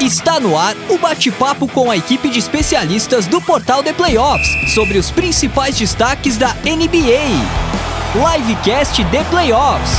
Está no ar o bate-papo com a equipe de especialistas do Portal de Playoffs sobre os principais destaques da NBA. Livecast de Playoffs.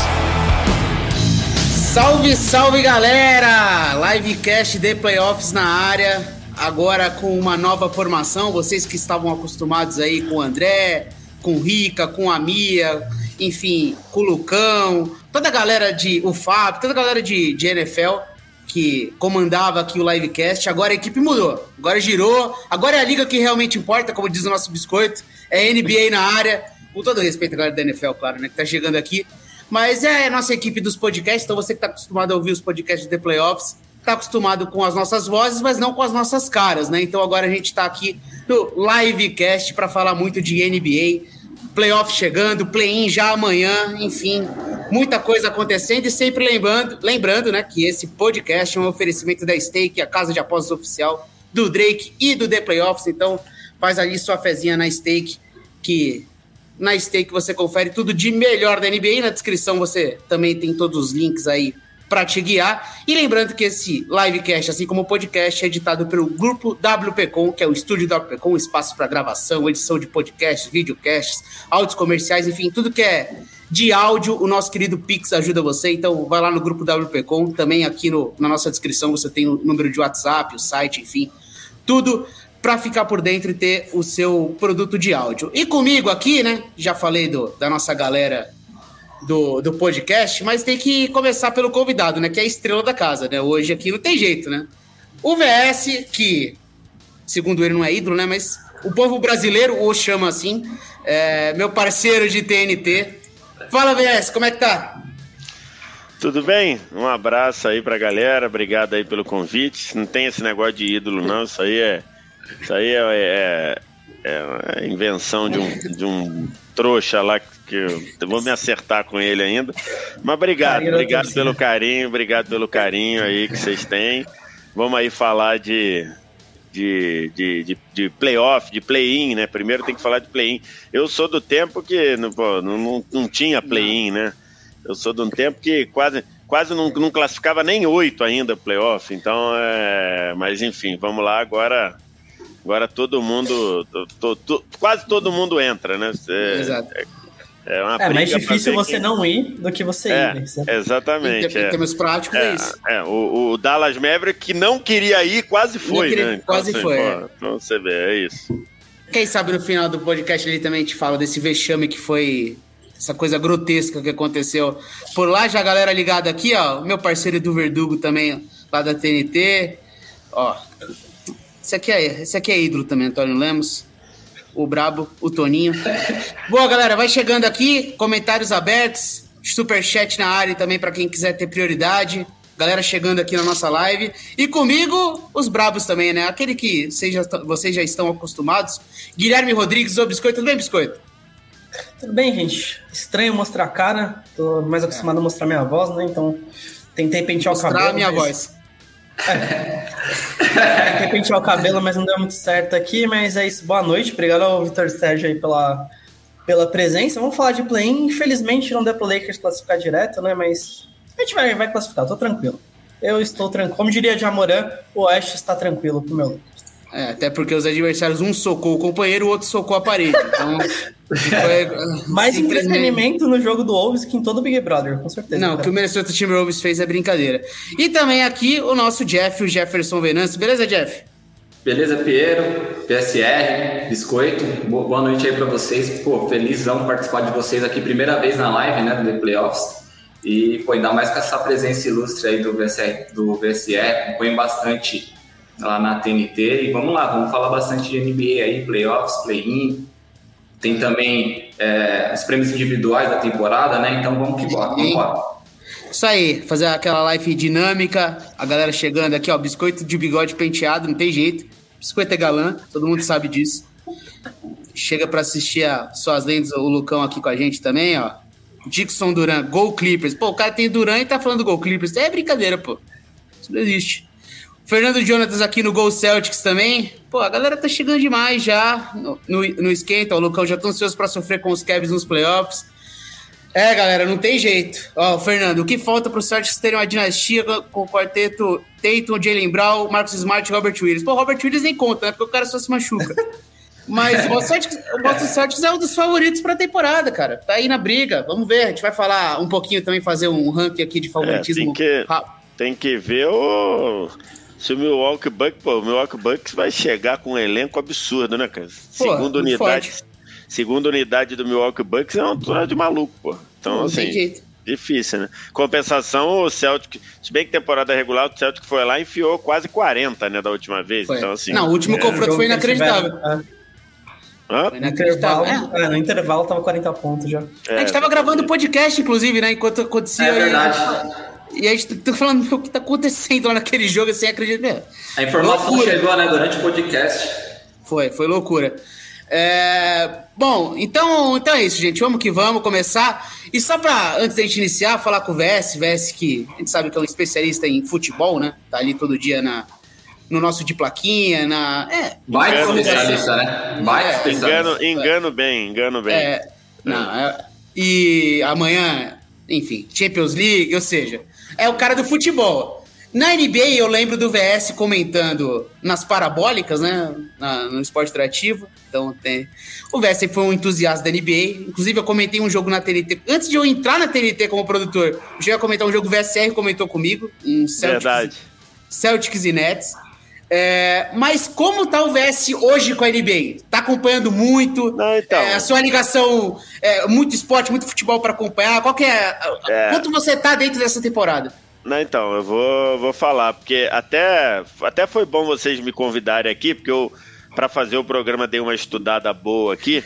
Salve, salve galera! Livecast de Playoffs na área. Agora com uma nova formação. Vocês que estavam acostumados aí com o André, com o Rica, com a Mia, enfim, com o Lucão, toda a galera de. O Fábio, toda a galera de, de NFL que comandava aqui o livecast, agora a equipe mudou. Agora girou. Agora é a liga que realmente importa, como diz o nosso biscoito. É NBA na área. Com todo respeito galera da NFL, claro, né? Que tá chegando aqui. Mas é a nossa equipe dos podcasts. Então você que tá acostumado a ouvir os podcasts de playoffs, tá acostumado com as nossas vozes, mas não com as nossas caras, né? Então agora a gente tá aqui no livecast para falar muito de NBA playoff chegando, play-in já amanhã, enfim, muita coisa acontecendo e sempre lembrando, lembrando, né, que esse podcast é um oferecimento da Stake, a casa de apostas oficial do Drake e do The Playoffs, então faz ali sua fezinha na Stake, que na Stake você confere tudo de melhor da NBA, na descrição você também tem todos os links aí para te guiar. E lembrando que esse livecast, assim como o podcast, é editado pelo grupo WPcom, que é o estúdio WPcom, espaço para gravação, edição de podcasts, videocasts, áudios comerciais, enfim, tudo que é de áudio, o nosso querido Pix ajuda você. Então, vai lá no grupo WPcom, também aqui no, na nossa descrição você tem o número de WhatsApp, o site, enfim, tudo para ficar por dentro e ter o seu produto de áudio. E comigo aqui, né? Já falei do, da nossa galera do, do podcast, mas tem que começar pelo convidado, né? Que é a estrela da casa, né? Hoje aqui não tem jeito, né? O VS, que segundo ele não é ídolo, né? Mas o povo brasileiro o chama assim. É meu parceiro de TNT. Fala, VS, como é que tá? Tudo bem? Um abraço aí pra galera, obrigado aí pelo convite. Não tem esse negócio de ídolo, não. Isso aí é. Isso aí é, é, é, é invenção de um, de um trouxa lá que eu vou me acertar com ele ainda. Mas obrigado, obrigado pelo carinho, obrigado pelo carinho aí que vocês têm. Vamos aí falar de, de, de, de, de playoff, de play-in, né? Primeiro tem que falar de play-in. Eu sou do tempo que não, não, não, tinha play-in, né? Eu sou de um tempo que quase, quase não, não classificava nem oito ainda playoff. Então, é... mas enfim, vamos lá agora. Agora todo mundo, to, to, quase todo mundo entra, né? É, Exato. É, é, uma é mais difícil você não ir do que você é, ir. Né? Exatamente. Em, em termos práticos, é, é isso. É, o, o, Dallas Maverick que não queria ir, quase foi, queria, né? Então, quase assim, foi. É. então você vê, é isso. Quem sabe no final do podcast ele também te fala desse vexame que foi essa coisa grotesca que aconteceu por lá. Já a galera ligada aqui, ó, meu parceiro do Verdugo também, lá da TNT. Ó, esse aqui é, esse aqui é ídolo também, Antônio Lemos o Brabo, o Toninho. Boa, galera, vai chegando aqui, comentários abertos, super chat na área também para quem quiser ter prioridade. Galera chegando aqui na nossa live. E comigo, os brabos também, né? Aquele que vocês já, vocês já estão acostumados. Guilherme Rodrigues, o Biscoito. Tudo bem, Biscoito? Tudo bem, gente. Estranho mostrar a cara. Tô mais acostumado é. a mostrar minha voz, né? Então, tentei pentear mostrar o cabelo. Mostrar a minha mas... voz. É. Pentear o cabelo, mas não deu muito certo aqui. Mas é isso. Boa noite. Obrigado ao Vitor Sérgio aí pela, pela presença. Vamos falar de play-in. Infelizmente não deu pro Lakers classificar direto, né? Mas a gente vai, vai classificar. Tô tranquilo. Eu estou tranquilo. Como diria Jamoran, o Oeste está tranquilo pro meu Lakers. É, até porque os adversários, um socou o companheiro, o outro socou a parede. Então, foi, Mais entretenimento no jogo do Wolves que em todo o Big Brother, com certeza. Não, o que o Minnesota Timberwolves fez é brincadeira. E também aqui o nosso Jeff, o Jefferson Venâncio. Beleza, Jeff? Beleza, Piero, PSR, Biscoito. Boa noite aí para vocês. Pô, felizão participar de vocês aqui, primeira vez na live, né, do The Playoffs. E, pô, ainda mais com essa presença ilustre aí do VSR, do VSR, acompanho bastante lá na TNT. E vamos lá, vamos falar bastante de NBA aí, playoffs, play-in. Tem também é, os prêmios individuais da temporada, né? Então vamos que bora, vamos embora. Isso aí, fazer aquela live dinâmica, a galera chegando aqui, ó, biscoito de bigode penteado, não tem jeito. Biscoito é galã, todo mundo sabe disso. Chega para assistir a Suas Lendas, o Lucão aqui com a gente também, ó. Dixon Duran, Gol Clippers. Pô, o cara tem Duran e tá falando Gol Clippers. É brincadeira, pô. Isso não existe. Fernando Jonatas aqui no Gol Celtics também. Pô, a galera tá chegando demais já no, no, no esquenta. O Lucão já tá ansioso pra sofrer com os Cavs nos playoffs. É, galera, não tem jeito. Ó, Fernando, o que falta pro Celtics terem uma dinastia com o quarteto Tatum, Jalen Brown, Marcus Smart e Robert Williams? Pô, Robert Williams nem conta, né? Porque o cara só se machuca. Mas o, Boston Celtics é um dos favoritos pra temporada, cara. Tá aí na briga. Vamos ver. A gente vai falar um pouquinho também, fazer um ranking aqui de favoritismo. É, tem, que, tem que ver o. Se o Milwaukee Bucks, pô, o Milwaukee Bucks vai chegar com um elenco absurdo, né, cara? Segunda unidade. Forte segunda unidade do Milwaukee Bucks é uma altura de maluco, pô. Então, não assim, difícil, né? Compensação, o Celtic, se bem que temporada regular, o Celtic foi lá e enfiou quase 40, né, da última vez. Foi. Então, assim. Não, o último é, confronto foi inacreditável. Hã? Foi inacreditável. É. É, no intervalo tava 40 pontos já. a gente tava gravando podcast, inclusive, né? Enquanto acontecia. É verdade. E a gente tá falando o que tá acontecendo lá naquele jogo, assim, acredita. A informação loucura. chegou, né, durante o podcast. Foi, foi loucura. É, bom, então, então é isso, gente. Vamos que vamos começar. E só para, antes da gente iniciar, falar com o VS, VS que a gente sabe que é um especialista em futebol, né? Tá ali todo dia na, no nosso de plaquinha, na. É, Baita especialista, né? Baita é, especialista. Engano, engano bem, engano bem. É, não, é, e amanhã, enfim, Champions League, ou seja, é o cara do futebol. Na NBA, eu lembro do VS comentando nas parabólicas, né? Na, no esporte interativo. Então, tem... o VS sempre foi um entusiasta da NBA. Inclusive, eu comentei um jogo na TNT. Antes de eu entrar na TNT como produtor, eu cheguei a comentar um jogo VSR comentou comigo. Um Celtics, Verdade. Celtics e Nets. É, mas como tá o VS hoje com a NBA? Tá acompanhando muito? Não, então. É, a sua ligação, é, muito esporte, muito futebol para acompanhar. Qual que é, é, Quanto você tá dentro dessa temporada? Não, então, eu vou, vou falar, porque até, até foi bom vocês me convidarem aqui, porque eu, para fazer o programa, dei uma estudada boa aqui.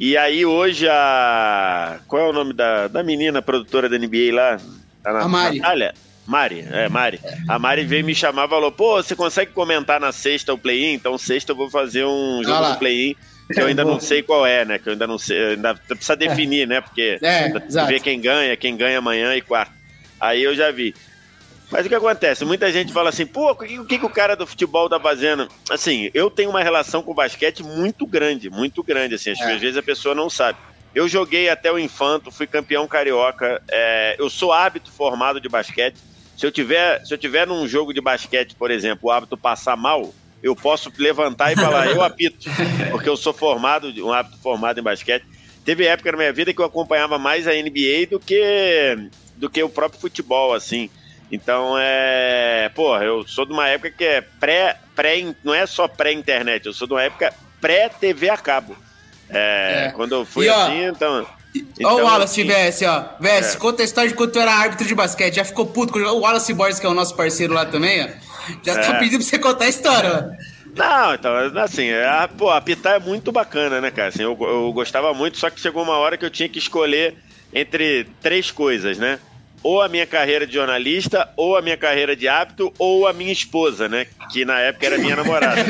E aí hoje a. Qual é o nome da, da menina produtora da NBA lá? Tá na, a Mari. Natália? Mari, é, Mari. A Mari veio me chamar e falou: pô, você consegue comentar na sexta o play-in? Então, sexta eu vou fazer um jogo do play-in que eu ainda não sei qual é, né? Que eu ainda não sei, ainda precisa definir, né? Porque é, ver quem ganha, quem ganha amanhã e quarta. Aí eu já vi. Mas o que acontece? Muita gente fala assim, pô, o que, o que, o cara do futebol tá fazendo? Assim, eu tenho uma relação com o basquete muito grande, muito grande, assim, é. às vezes a pessoa não sabe. Eu joguei até o infanto, fui campeão carioca, é, eu sou hábito formado de basquete. Se eu tiver, se eu tiver num jogo de basquete, por exemplo, o hábito passar mal, eu posso levantar e falar, eu apito, porque eu sou formado, um hábito formado em basquete. Teve época na minha vida que eu acompanhava mais a NBA do que do que o próprio futebol, assim. Então é. Pô, eu sou de uma época que é pré. pré não é só pré-internet, eu sou de uma época pré-TV a cabo. É, é. Quando eu fui e, ó, assim, então. Então, Olha o Wallace, assim, VS, ó. VS, é. conta a história de quando tu era árbitro de basquete. Já ficou puto com o Wallace Borges, que é o nosso parceiro lá também, ó. Já é. tá pedindo pra você contar a história, ó. Não, então, assim, a, pô, apitar é muito bacana, né, cara? Assim, eu, eu gostava muito, só que chegou uma hora que eu tinha que escolher entre três coisas, né? ou a minha carreira de jornalista, ou a minha carreira de hábito, ou a minha esposa, né? Que na época era minha namorada.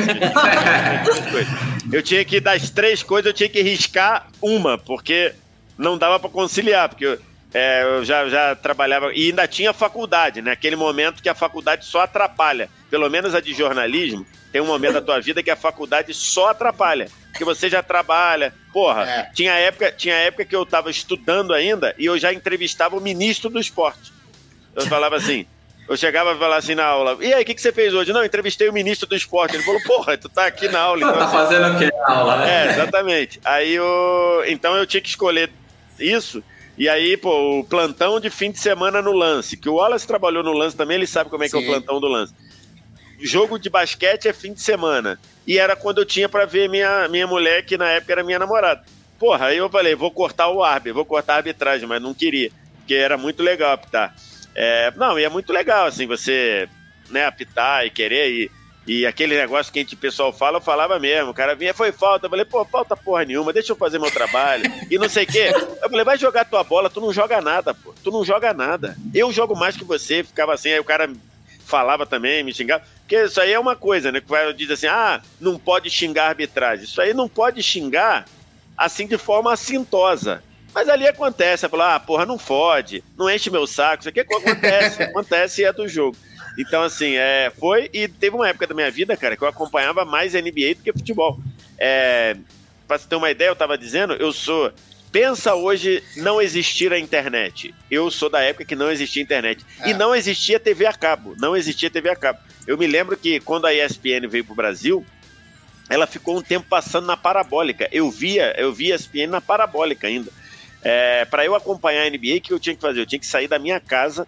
eu tinha que, das três coisas, eu tinha que riscar uma, porque não dava para conciliar, porque eu, é, eu já, já trabalhava. E ainda tinha faculdade, né? Aquele momento que a faculdade só atrapalha. Pelo menos a de jornalismo, tem um momento da tua vida que a faculdade só atrapalha. Porque você já trabalha. Porra, é. tinha, época, tinha época que eu tava estudando ainda e eu já entrevistava o ministro do esporte. Eu falava assim. Eu chegava e falava assim na aula, e aí, o que, que você fez hoje? Não, entrevistei o ministro do esporte. Ele falou, porra, tu tá aqui na aula. Então, tá fazendo o que na aula, né? É, exatamente. Aí eu. Então eu tinha que escolher isso. E aí, pô, o plantão de fim de semana no lance, que o Wallace trabalhou no lance também, ele sabe como é que Sim. é o plantão do lance. Jogo de basquete é fim de semana. E era quando eu tinha para ver minha, minha mulher, que na época era minha namorada. Porra, aí eu falei, vou cortar o árbitro, vou cortar a arbitragem, mas não queria, porque era muito legal apitar. É, não, e é muito legal, assim, você né, apitar e querer e e aquele negócio que a gente, pessoal fala, eu falava mesmo. O cara vinha, foi falta. Eu falei, pô, falta porra nenhuma, deixa eu fazer meu trabalho. E não sei o quê. Eu falei, vai jogar tua bola, tu não joga nada, pô. Tu não joga nada. Eu jogo mais que você, ficava assim, aí o cara falava também, me xingava. Porque isso aí é uma coisa, né? Que vai dizer assim, ah, não pode xingar a arbitragem. Isso aí não pode xingar assim de forma assintosa. Mas ali acontece, falar, ah, porra, não fode, não enche meu saco, isso aqui acontece, acontece e é do jogo. Então, assim, é, foi. E teve uma época da minha vida, cara, que eu acompanhava mais NBA do que futebol. É, pra você ter uma ideia, eu tava dizendo, eu sou. pensa hoje não existir a internet. Eu sou da época que não existia internet. É. E não existia TV a cabo. Não existia TV a cabo. Eu me lembro que quando a ESPN veio pro Brasil, ela ficou um tempo passando na parabólica. Eu via, eu via a ESPN na parabólica ainda. É, para eu acompanhar a NBA, o que eu tinha que fazer? Eu tinha que sair da minha casa,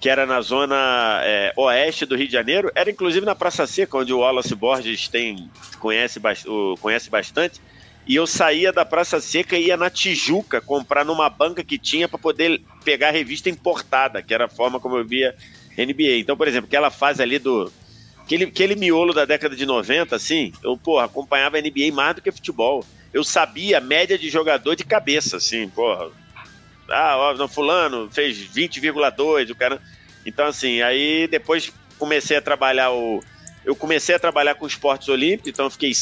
que era na zona é, oeste do Rio de Janeiro, era inclusive na Praça Seca, onde o Wallace Borges tem, conhece, conhece bastante. E eu saía da Praça Seca e ia na Tijuca comprar numa banca que tinha para poder pegar revista importada, que era a forma como eu via NBA. Então, por exemplo, aquela fase ali do. Aquele, aquele miolo da década de 90, assim, eu, porra, acompanhava NBA mais do que futebol eu sabia a média de jogador de cabeça, assim, porra. Ah, ó, fulano fez 20,2, o cara. Então, assim, aí depois comecei a trabalhar o. Eu comecei a trabalhar com esportes olímpicos, então fiquei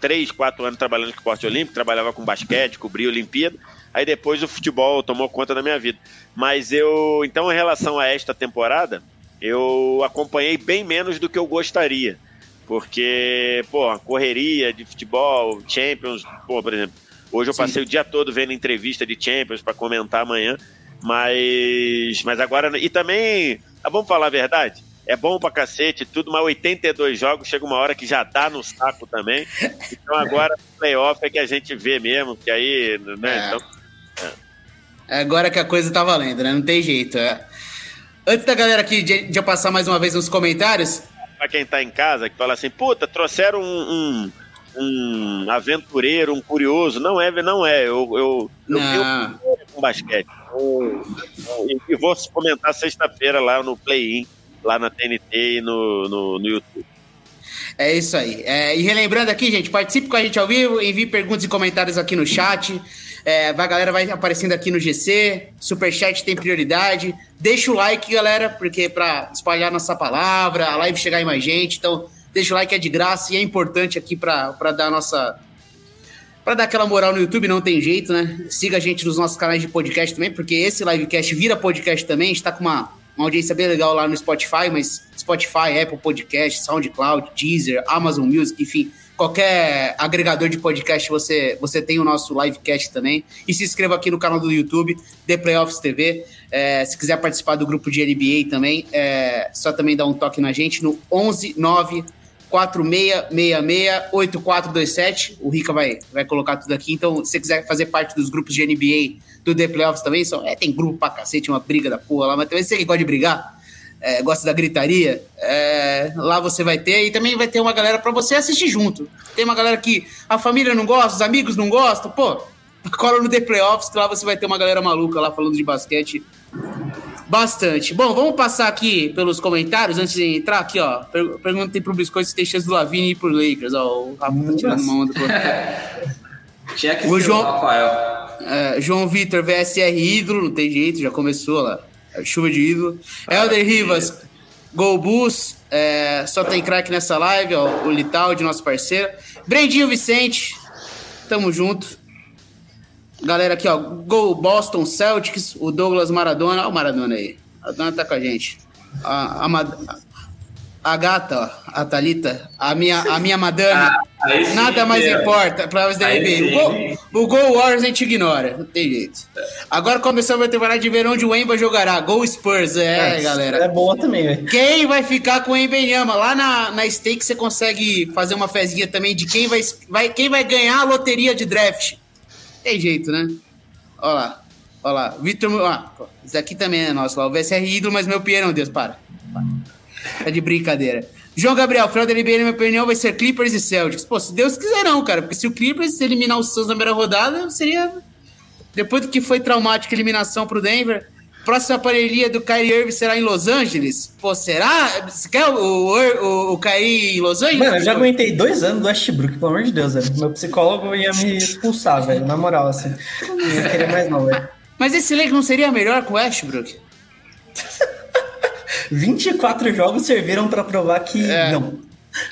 três, quatro anos trabalhando com esporte olímpico, trabalhava com basquete, cobria Olimpíada. Aí depois o futebol tomou conta da minha vida. Mas eu, então, em relação a esta temporada, eu acompanhei bem menos do que eu gostaria. Porque, pô, correria de futebol, Champions, pô, por exemplo, hoje eu passei Sim. o dia todo vendo entrevista de Champions para comentar amanhã, mas, mas agora. E também, ah, vamos falar a verdade? É bom pra cacete, tudo, mas 82 jogos chega uma hora que já dá no saco também. Então agora playoff é que a gente vê mesmo, que aí, né? É. Então, é. Agora que a coisa tá valendo, né? Não tem jeito. É. Antes da galera aqui de, de eu passar mais uma vez nos comentários, pra quem tá em casa, que fala assim, puta, trouxeram um, um, um aventureiro, um curioso. Não é, não é. Eu, eu, eu tenho com basquete. e vou comentar sexta-feira lá no Play-In, lá na TNT e no, no, no YouTube. É isso aí. É, e relembrando aqui, gente, participe com a gente ao vivo, envie perguntas e comentários aqui no chat. É, a galera vai aparecendo aqui no GC. Superchat tem prioridade. Deixa o like, galera, porque para espalhar nossa palavra, a live chegar em mais gente. Então, deixa o like, é de graça e é importante aqui para dar nossa. Para dar aquela moral no YouTube, não tem jeito, né? Siga a gente nos nossos canais de podcast também, porque esse livecast vira podcast também. A gente tá com uma, uma audiência bem legal lá no Spotify, mas Spotify, Apple Podcast, SoundCloud, Deezer, Amazon Music, enfim qualquer agregador de podcast você, você tem o nosso livecast também. E se inscreva aqui no canal do YouTube, The Playoffs TV. É, se quiser participar do grupo de NBA também, é só também dar um toque na gente no 11 9 8427. O Rica vai, vai colocar tudo aqui. Então, se você quiser fazer parte dos grupos de NBA do The Playoffs também, só, é, tem grupo pra cacete, uma briga da porra lá, mas também você que gosta de brigar é, gosta da gritaria, é, lá você vai ter e também vai ter uma galera para você assistir junto. Tem uma galera que a família não gosta, os amigos não gostam, pô, cola no The Playoffs que lá você vai ter uma galera maluca lá falando de basquete bastante. Bom, vamos passar aqui pelos comentários antes de entrar aqui, ó. Perguntei pro Biscoito se tem chance do Lavini ir pro Lakers, ó. O Rafa tá tirando. Tinha que o ser João, o Rafael. É, João Vitor, VSR ídolo, não tem jeito, já começou lá. Chuva de ídolo. Ah, Helder Rivas, Golbus, é, só tem craque nessa live, ó, o Lital, de nosso parceiro. Brendinho Vicente, tamo junto. Galera aqui, ó, Gol Boston Celtics, o Douglas Maradona, olha o Maradona aí. A Maradona tá com a gente. A, a, a gata, ó, a Thalita, a minha, a minha madame, ah, nada mais importa para os da NBA. O gol, o gol Warriors a gente ignora, não tem jeito. Agora começamos a temporada de ver onde o Emba jogará. Gol Spurs, é, é galera. É boa também, velho. Quem vai ficar com o Embenyama? Lá na, na stake você consegue fazer uma fezinha também de quem vai, vai, quem vai ganhar a loteria de draft. Tem jeito, né? Olha lá. Olha lá. Vitor. Ah, isso aqui também é nosso lá. O VSR ídolo, mas meu Pierre, Deus, para. Tá de brincadeira. João Gabriel, final da NBA, na minha opinião, vai ser Clippers e Celtics. Pô, se Deus quiser não, cara. Porque se o Clippers eliminar os Suns na primeira rodada, seria... Depois do que foi traumática a eliminação pro Denver, próxima parelhia do Kyrie Irving será em Los Angeles? Pô, será? Você quer o, o, o Kyrie em Los Angeles? Mano, eu já aguentei dois anos do Westbrook, pelo amor de Deus, velho. Meu psicólogo ia me expulsar, velho. Na moral, assim. Não ia querer mais não, velho. Mas esse elenco não seria melhor com o Westbrook? 24 jogos serviram para provar que é, não.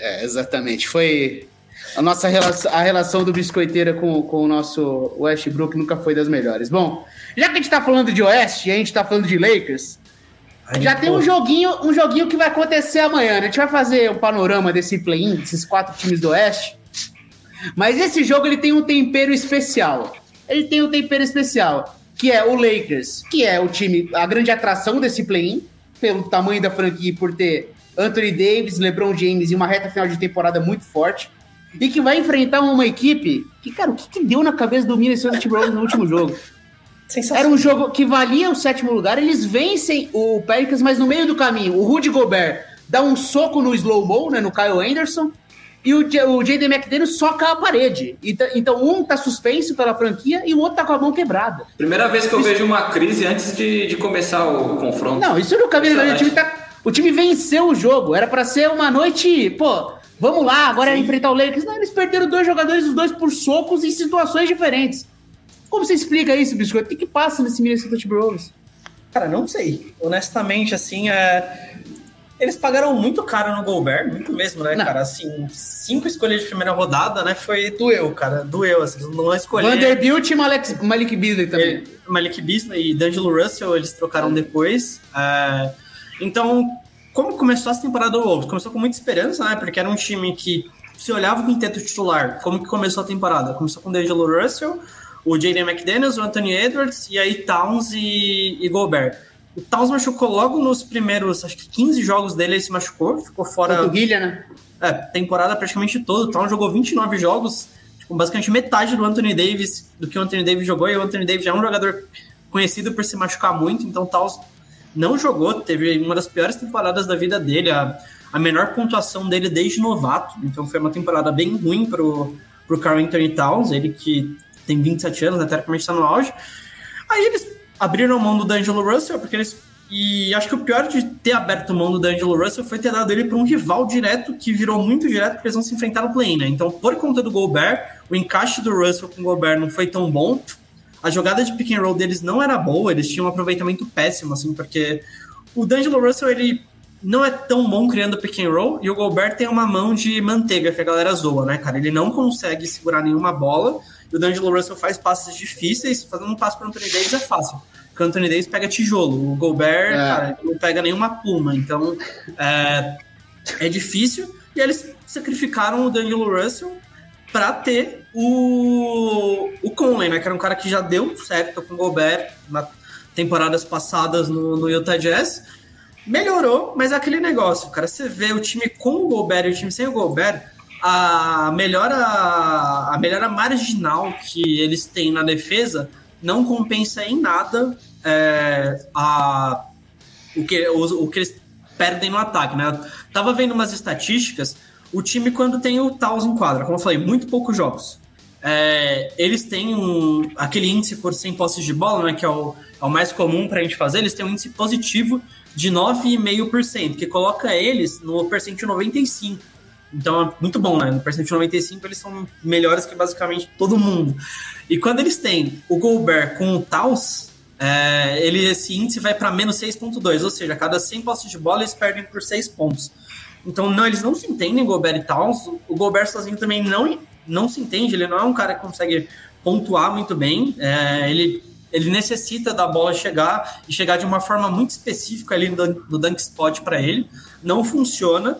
É, exatamente. Foi. A nossa relação, a relação do biscoiteira com, com o nosso Westbrook nunca foi das melhores. Bom, já que a gente tá falando de Oeste e a gente tá falando de Lakers, Ai, já pô. tem um joguinho, um joguinho que vai acontecer amanhã. Né? A gente vai fazer um panorama desse play-in, desses quatro times do Oeste. Mas esse jogo ele tem um tempero especial. ele tem um tempero especial, que é o Lakers, que é o time, a grande atração desse play-in, pelo tamanho da franquia e por ter Anthony Davis, LeBron James e uma reta final de temporada muito forte. E que vai enfrentar uma equipe que, cara, o que, que deu na cabeça do Minnesota Timberwolves no último jogo? Era um jogo que valia o sétimo lugar, eles vencem o Pelicans, mas no meio do caminho, o Rudy Gobert dá um soco no slow-mo, né, no Kyle Anderson, e o, o J.D. McDaniels soca a parede. Então, então, um tá suspenso pela franquia e o outro tá com a mão quebrada. Primeira vez que eu isso... vejo uma crise antes de, de começar o, o confronto. Não, isso nunca vi. O time, tá, o time venceu o jogo. Era para ser uma noite, pô, vamos lá, agora é Sim. é enfrentar o Lakers. Não, eles perderam dois jogadores, os dois por socos em situações diferentes. Como você explica isso, Biscoito? O que, que passa nesse Minnesota Timberwolves? Cara, não sei. Honestamente, assim, é eles pagaram muito caro no Gobert, muito mesmo, né, não. cara? Assim, cinco escolhas de primeira rodada, né? Foi doeu, cara. Doeu, assim, não escolheram. Vanderbilt e Malik, Malik Beasley também. Malik Beasley e D'Angelo Russell, eles trocaram depois. É... Então, como começou essa temporada do Wolves? Começou com muita esperança, né? Porque era um time que se olhava o quinteto titular. Como que começou a temporada? Começou com D'Angelo Russell, o Jaden McDaniels, o Anthony Edwards, e aí Towns e, e Gobert. O Towns machucou logo nos primeiros, acho que 15 jogos dele, ele se machucou, ficou fora. Guilha, né? É, temporada praticamente toda. O Towns jogou 29 jogos, tipo, basicamente metade do Anthony Davis, do que o Anthony Davis jogou, e o Anthony Davis já é um jogador conhecido por se machucar muito, então o Towns não jogou, teve uma das piores temporadas da vida dele, a, a menor pontuação dele desde novato, então foi uma temporada bem ruim pro, pro Carl Anthony Towns, ele que tem 27 anos, né, teoricamente está no auge. Aí eles abriram mão do D'Angelo Russell, porque eles. E acho que o pior de ter aberto mão do D'Angelo Russell foi ter dado ele para um rival direto que virou muito direto, porque eles vão se enfrentar no play, né? Então, por conta do Gobert, o encaixe do Russell com o Gobert não foi tão bom. A jogada de pick and roll deles não era boa, eles tinham um aproveitamento péssimo, assim, porque o D'Angelo Russell, ele não é tão bom criando pick and roll, e o Gobert tem uma mão de manteiga que a galera zoa, né, cara? Ele não consegue segurar nenhuma bola, o D'Angelo Russell faz passes difíceis, fazendo um passo para o Anthony Davis é fácil. Porque o Anthony Davis pega tijolo, o Gobert, é. cara, não pega nenhuma pluma. Então, é, é difícil. E eles sacrificaram o D'Angelo Russell para ter o, o Conley, né? Que era um cara que já deu certo com o Gobert nas temporadas passadas no, no Utah Jazz. Melhorou, mas é aquele negócio, cara. Você vê o time com o Gobert e o time sem o Gobert, a melhora, a melhora marginal que eles têm na defesa não compensa em nada é, a, o, que, o, o, que eles perdem no ataque, né? tava vendo umas estatísticas, o time quando tem o Taos em quadra, como eu falei, muito poucos jogos. É, eles têm um, aquele índice por 100 posses de bola, né, que é o, é o mais comum para a gente fazer, eles têm um índice positivo de 9,5%, que coloca eles no percentil 95%. Então é muito bom, né? No percentil 95 eles são melhores que basicamente todo mundo. E quando eles têm o Gobert com o Taos, é, ele, esse índice vai para menos 6,2, ou seja, a cada 100 postos de bola eles perdem por 6 pontos. Então não, eles não se entendem, Gobert e Taos. O Gobert sozinho também não, não se entende, ele não é um cara que consegue pontuar muito bem. É, ele, ele necessita da bola chegar e chegar de uma forma muito específica ali no, no dunk spot para ele. Não funciona.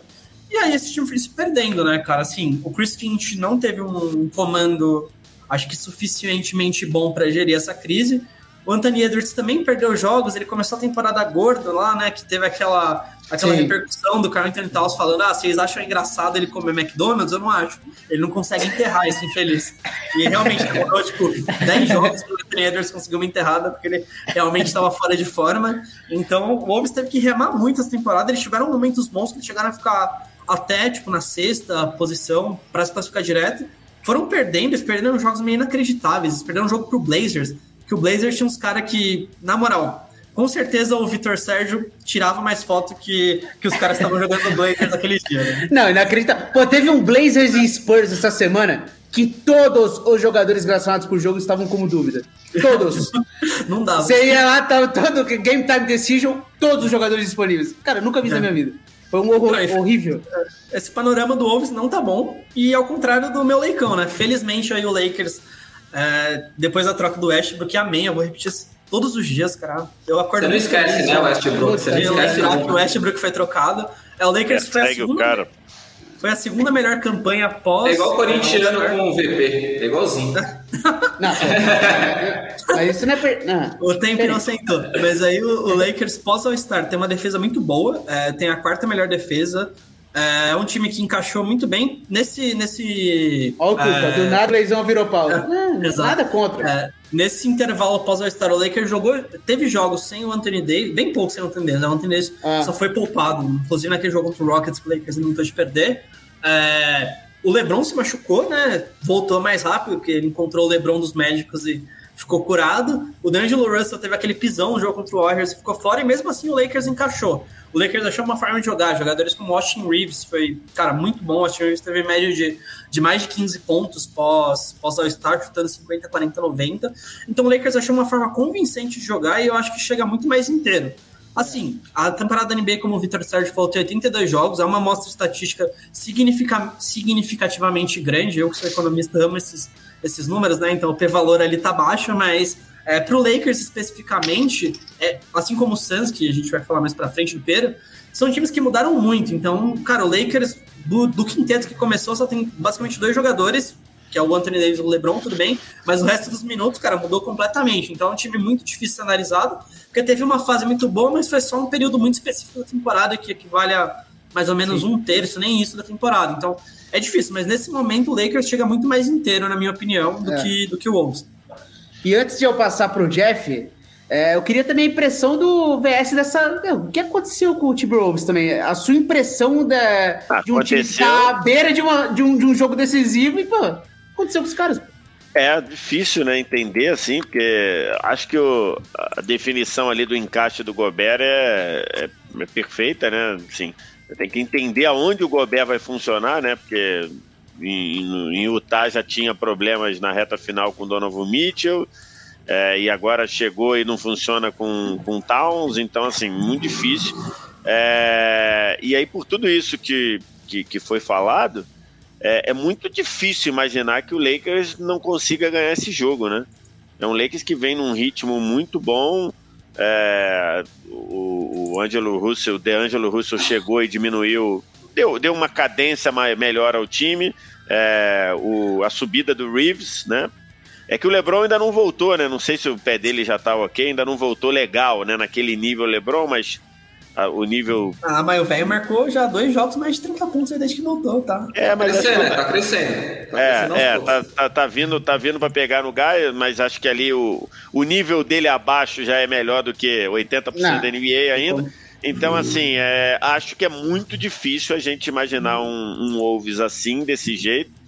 E aí esse time foi se perdendo, né, cara? Assim, o Chris Finch não teve um comando, acho que suficientemente bom para gerir essa crise. O Anthony Edwards também perdeu jogos, ele começou a temporada gordo lá, né? Que teve aquela, aquela repercussão do Carl Anthony Towns falando: ah, vocês acham engraçado ele comer McDonald's? Eu não acho. Ele não consegue enterrar esse infeliz. E realmente demorou, tipo, 10 jogos para o Anthony Edwards conseguir uma enterrada, porque ele realmente estava fora de forma. Então o Wolves teve que remar muito essa temporada. Eles tiveram momentos bons que eles chegaram a ficar até tipo na sexta posição para se classificar direto. Foram perdendo, eles perderam jogos meio inacreditáveis. Eles perderam um jogo pro Blazers, que o Blazers tinha uns caras que, na moral, com certeza o Vitor Sérgio tirava mais foto que, que os caras estavam jogando no Blazers naquele dia. Né? Não, inacreditável. Pô, teve um Blazers e Spurs essa semana que todos os jogadores relacionados com o jogo estavam como dúvida. Todos. Não dava. Você ia lá, tava todo Game Time Decision, todos os jogadores disponíveis. Cara, nunca vi isso é. na minha vida. Foi um horror, horrível. Esse panorama do Wolves não tá bom. E ao contrário do meu Leicão, né? Felizmente aí o Lakers, é, depois da troca do Westbrook, amém. Eu vou repetir isso todos os dias, cara. Eu acordo. Você não esquece, feliz, né, o Westbrook? Você não esquece. O Westbrook foi trocado. É o Lakers é, foi a segunda, o cara. Foi a segunda melhor campanha após. É igual o corintiano com o VP. É igualzinho. Não, mas isso não é. Per... Não. O tempo não sentou. Mas aí o, o Lakers pós All-Star tem uma defesa muito boa, é, tem a quarta melhor defesa. É um time que encaixou muito bem nesse. nesse Olha o culpa, é, do nada a lesão virou pau. Não, exato. nada contra. É, nesse intervalo após o Star, o Lakers jogou, teve jogos sem o Anthony Davis, bem pouco sem o Anthony Davis, né? o Anthony Davis Ah. só foi poupado, inclusive naquele jogo contra o Rockets, que o Lakers não tentou de perder. É, o LeBron se machucou, né? Voltou mais rápido, porque ele encontrou o LeBron dos médicos e ficou curado. O D'Angelo Russell teve aquele pisão no jogo contra o Warriors e ficou fora, e mesmo assim o Lakers encaixou. O Lakers achou uma forma de jogar. Jogadores como Austin Reeves foi, cara, muito bom. Austin Reeves teve média de, de mais de 15 pontos pós, pós All-Star, chutando 50, 40, 90. Então o Lakers achou uma forma convincente de jogar e eu acho que chega muito mais inteiro. Assim, a temporada da NBA, como o Vitor Sérgio falou, tem 82 jogos, é uma amostra estatística significa, significativamente grande. Eu, que sou economista, amo esses, esses números, né? Então o P-valor ali tá baixo, mas é, para o Lakers especificamente, é, assim como o Suns, que a gente vai falar mais para frente do Pera, são times que mudaram muito. Então, cara, o Lakers, do, do quinteto que começou, só tem basicamente dois jogadores, que é o Anthony Davis e o LeBron, tudo bem, mas o resto dos minutos, cara, mudou completamente. Então é um time muito difícil de ser analisado, porque teve uma fase muito boa, mas foi só um período muito específico da temporada, que equivale a mais ou menos Sim. um terço, nem isso da temporada. Então é difícil, mas nesse momento o Lakers chega muito mais inteiro, na minha opinião, do, é. que, do que o Wolves. E antes de eu passar para o Jeff, é, eu queria também a impressão do VS dessa. Meu, o que aconteceu com o Timberwolves também? A sua impressão da, de um time que tá à beira de, uma, de, um, de um jogo decisivo e, pô, aconteceu com os caras? É difícil, né, entender assim, porque acho que o, a definição ali do encaixe do Gobert é, é, é perfeita, né? Assim, tem que entender aonde o Gobert vai funcionar, né? Porque em, em Utah já tinha problemas na reta final com Donovan Mitchell. É, e agora chegou e não funciona com, com Towns, então assim, muito difícil. É, e aí, por tudo isso que, que, que foi falado, é, é, muito difícil imaginar que o Lakers não consiga ganhar esse jogo, né? É um Lakers que vem num ritmo muito bom. É, o, o Angelo Russell, o DeAngelo Russell chegou e diminuiu, deu, deu uma cadência mais, melhor ao time. É, o, a subida do Reeves, né? É que o LeBron ainda não voltou, né? Não sei se o pé dele já tá ok, ainda não voltou legal, né? Naquele nível LeBron, mas a, o nível. Ah, mas o velho marcou já dois jogos mais de 30 pontos aí desde que voltou, tá? É, mas. Crescendo, acho que... tá crescendo. Tá é, crescendo é tá, tá, tá, vindo, tá vindo pra pegar no Gaia, mas acho que ali o, o nível dele abaixo já é melhor do que 80% não. da NBA ainda. Então, assim, é, acho que é muito difícil a gente imaginar um, um Wolves assim, desse jeito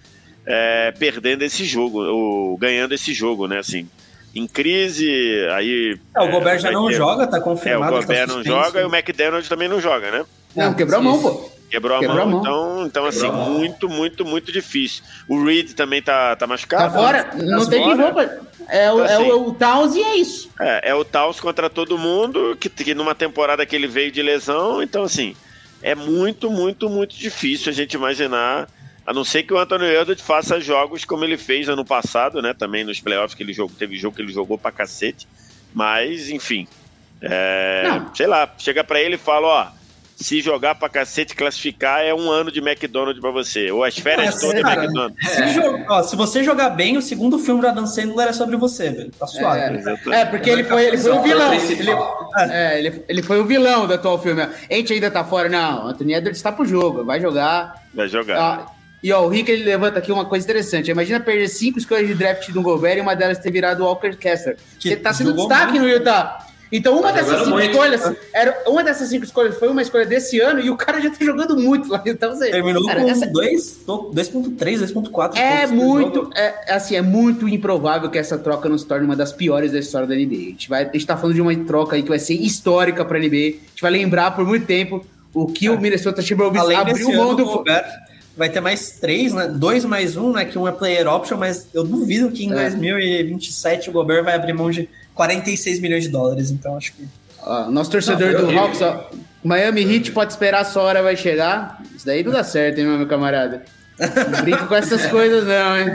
é, perdendo esse jogo, ou ganhando esse jogo, né? Assim, em crise, aí. É, o Gobert é, já não ter... joga, tá confirmado. É, o Gobert tá não joga e o McDonald também não joga, né? Não, quebrou a mão, pô. Quebrou a Quebrou mão, a mão, então, então assim, muito, muito, muito difícil. O Reed também tá, tá machucado. Tá fora, não, tem quem roupa. É, o, então, assim, é o, o Towns e é isso. É, é o Towns contra todo mundo, que, que numa temporada que ele veio de lesão, então assim, é muito, muito, muito difícil a gente imaginar a não ser que o Anthony Edwards faça jogos como ele fez ano passado, né? Também nos playoffs que ele jogou, teve jogo que ele jogou pra cacete. Mas, enfim. É, sei lá, chega pra ele e fala, ó. Se jogar pra cacete classificar é um ano de McDonald's pra você. Ou as férias todas de McDonald's. Se, ó, se, você jogar bem, o segundo filme do Adam Sandler é sobre você, velho. Tá suave. É, é porque ele foi, ele foi o vilão. Ele, é, ele, ele foi o vilão do atual filme. A gente ainda tá fora. Não, Anthony Edwards tá pro jogo. Vai jogar. Vai jogar. Ah, e ó, o Rick ele levanta aqui uma coisa interessante. Imagina perder cinco escolhas de draft do Gobert e uma delas ter virado o Walker Kessler. Você tá sendo destaque muito. no Utah. Então, uma tá dessas cinco muito. escolhas, era, uma dessas cinco escolhas foi uma escolha desse ano e o cara já tá jogando muito lá. Então, você, Terminou cara, com essa... 2.3, 2.4. É muito, é, assim, é muito improvável que essa troca não se torne uma das piores da história da NBA. A gente, vai, a gente tá falando de uma troca aí que vai ser histórica pra NBA. A gente vai lembrar por muito tempo o que é. o Minnesota Timberwolves abriu mão do... Gobert vai ter mais três, né? Dois mais um, né? Que um é player option, mas eu duvido que em é. 2027 o Gobert vai abrir mão de 46 milhões de dólares. Então acho que. Ó, nosso torcedor não, do eu, Hawks, ó, Miami Heat pode esperar a sua hora vai chegar. Isso daí não dá certo, hein, meu camarada? Não brinca com essas coisas, não, hein?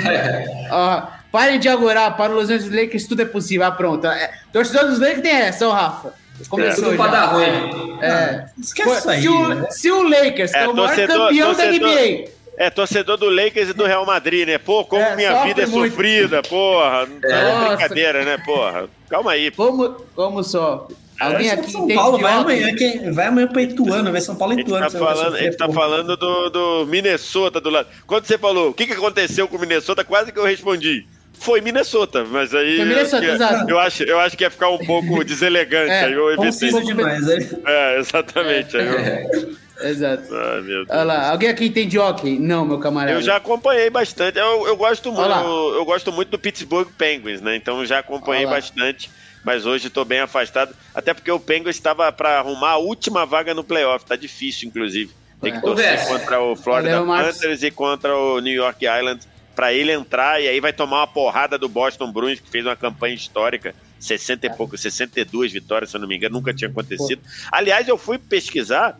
Ó, parem de agorar, para os Los Angeles Lakers tudo é possível. Ah, pronto. É, torcedor dos Lakers tem essa, ó, Rafa. Começou tudo pra dar ruim. É. Esquece isso aí. Se o, né? se o Lakers, que é, É, o maior torcedor- campeão da torcedor- NBA, É, torcedor do Lakers e do Real Madrid, né? Pô, como É, minha vida é muito. sofrida, porra. Não é Nossa. brincadeira, né, porra? Calma aí. pô. como, como sofre? Alguém Agora aqui São Paulo vai amanhã, quem, vai amanhã pra Ituano, vai São Paulo A e gente Ituano. tá não vai falando, gente tá falando do, do Minnesota do lado. Quando você falou o que, que aconteceu com o Minnesota, quase que eu respondi. Foi Minnesota, mas aí. Foi Minnesota, eu, exato. eu acho, eu acho que ia ficar um pouco deselegante, É, aí eu evitei. Demais. Aí. É, exatamente. aí eu- Exato. Ai, meu Deus. Olha lá, alguém aqui entende hockey? Não, meu camarada. Eu já acompanhei bastante. Eu, eu gosto muito. Eu, eu gosto muito do Pittsburgh Penguins, né? Então eu já acompanhei bastante. Mas hoje estou bem afastado. Até porque o Penguins estava para arrumar a última vaga no playoff. Tá difícil, inclusive. Tem que É. torcer contra o Florida Valeu. Panthers e contra o New York Islanders para ele entrar. E aí vai tomar uma porrada do Boston Bruins, que fez uma campanha histórica. 60 e pouco, 62 vitórias, se eu não me engano. Nunca tinha acontecido. Aliás, eu fui pesquisar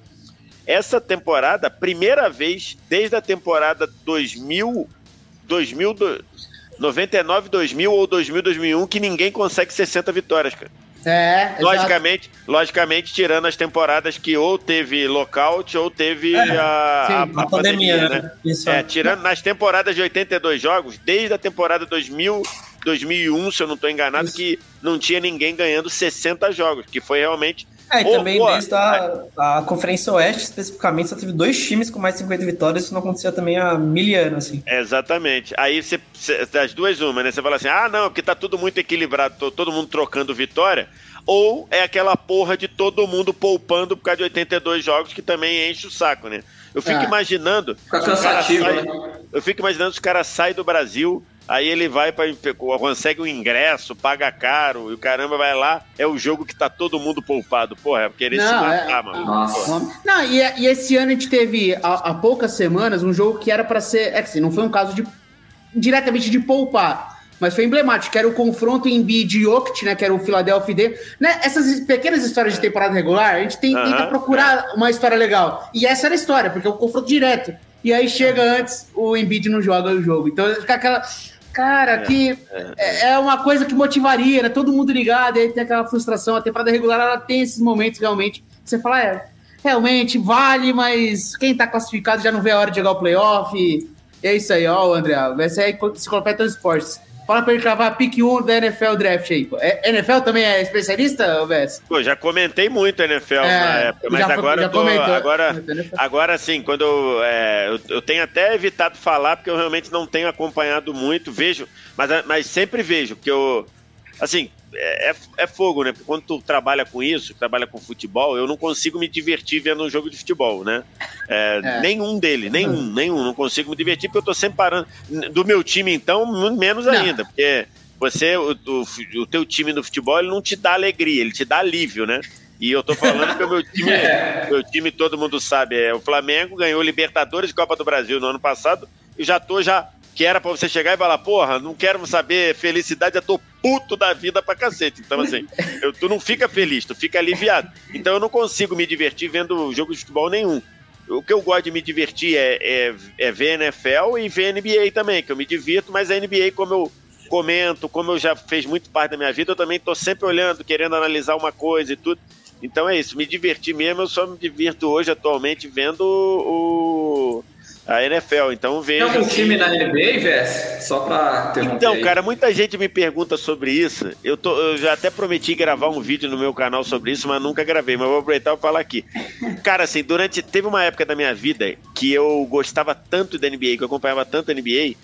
essa temporada, primeira vez desde a temporada 2000, 2000 do- 99, 2000 ou 2000, 2001 que ninguém consegue 60 vitórias, cara. É, exato. Logicamente, logicamente, tirando as temporadas que ou teve lockout ou teve É, a, sim, a- A a pandemia, né? Isso É, tirando nas temporadas de 82 jogos, desde a temporada 2000, 2001, se eu não estou enganado, Isso. que não tinha ninguém ganhando 60 jogos, que foi realmente É, e também pô, desde a, a Conferência Oeste, especificamente, só teve dois times com mais de 50 vitórias, isso não acontecia também há mil anos, assim. Exatamente. Aí você, das duas, uma, né? Você fala assim: ah, não, porque tá tudo muito equilibrado, to- todo mundo trocando vitória. Ou é aquela porra de todo mundo poupando por causa de 82 jogos que também enche o saco, né? Eu fico É. imaginando. Fica cansativo, sai- né? Eu fico imaginando se o cara sai do Brasil, aí ele vai para consegue um ingresso, paga caro, e o caramba vai lá, é o jogo que tá todo mundo poupado. Porra, é querer se Não, matar, é- mano. Nossa. Não, e, e esse ano a gente teve há, há poucas semanas um jogo que era pra ser. É que assim, não foi um caso de diretamente de poupar, mas foi emblemático, que era o confronto em Bid e né? Que era o Philadelphia D. Né, essas pequenas histórias de temporada regular, a gente tem, Aham, tenta procurar uma história legal. E essa era a história, porque é um confronto direto. E aí chega antes, o Embiid não joga o jogo. Então fica aquela. Cara, que é, é uma coisa que motivaria, né? Todo mundo ligado, e aí tem aquela frustração. A temporada regular ela tem esses momentos realmente. Você fala, é, realmente vale, mas quem tá classificado já não vê a hora de jogar o playoff. E é isso aí, ó, André. Essa é a enciclopédia dos esportes. Fala pra ele cravar a pick 1 da NFL Draft aí, pô. É, NFL também é especialista, Vess? Pô, já comentei muito NFL É, na época, mas já agora já eu tô, comentou. agora, agora sim, quando eu, é, eu, eu tenho até evitado falar porque eu realmente não tenho acompanhado muito, vejo, mas, mas sempre vejo, porque eu, assim, é, é- é fogo, né? Porque quando tu trabalha com isso, trabalha com futebol, eu não consigo me divertir vendo um jogo de futebol, né? É, É. Nenhum dele, nenhum, nenhum, não consigo me divertir porque eu tô sempre parando. Do meu time, então, menos Não. ainda, porque você, o, o, o teu time no futebol, ele não te dá alegria, ele te dá alívio, né? E eu tô falando que o meu time, meu time, todo mundo sabe, é o Flamengo ganhou Libertadores e Copa do Brasil no ano passado, e já tô já que era pra você chegar e falar, porra, não quero saber felicidade, eu tô puto da vida pra cacete. Então, assim, eu- tu não fica feliz, tu fica aliviado. Então eu não consigo me divertir vendo jogo de futebol nenhum. O que eu gosto de me divertir é, é, é ver NFL e ver NBA também, que eu me divirto, mas a NBA, como eu comento, como eu já fez muito parte da minha vida, eu também tô sempre olhando, querendo analisar uma coisa e tudo. Então é isso, me divertir mesmo, eu só me divirto hoje atualmente vendo o, a NFL. Então eu Tem vejo. algum time na NBA, Vess? Só pra interromper Então, aí. cara, muita gente me pergunta sobre isso. Eu, tô, eu já até prometi gravar um vídeo no meu canal sobre isso, mas nunca gravei. Mas vou aproveitar e falar aqui. Cara, assim, durante. Teve uma época da minha vida que eu gostava tanto da NBA, que eu acompanhava tanto a NBA,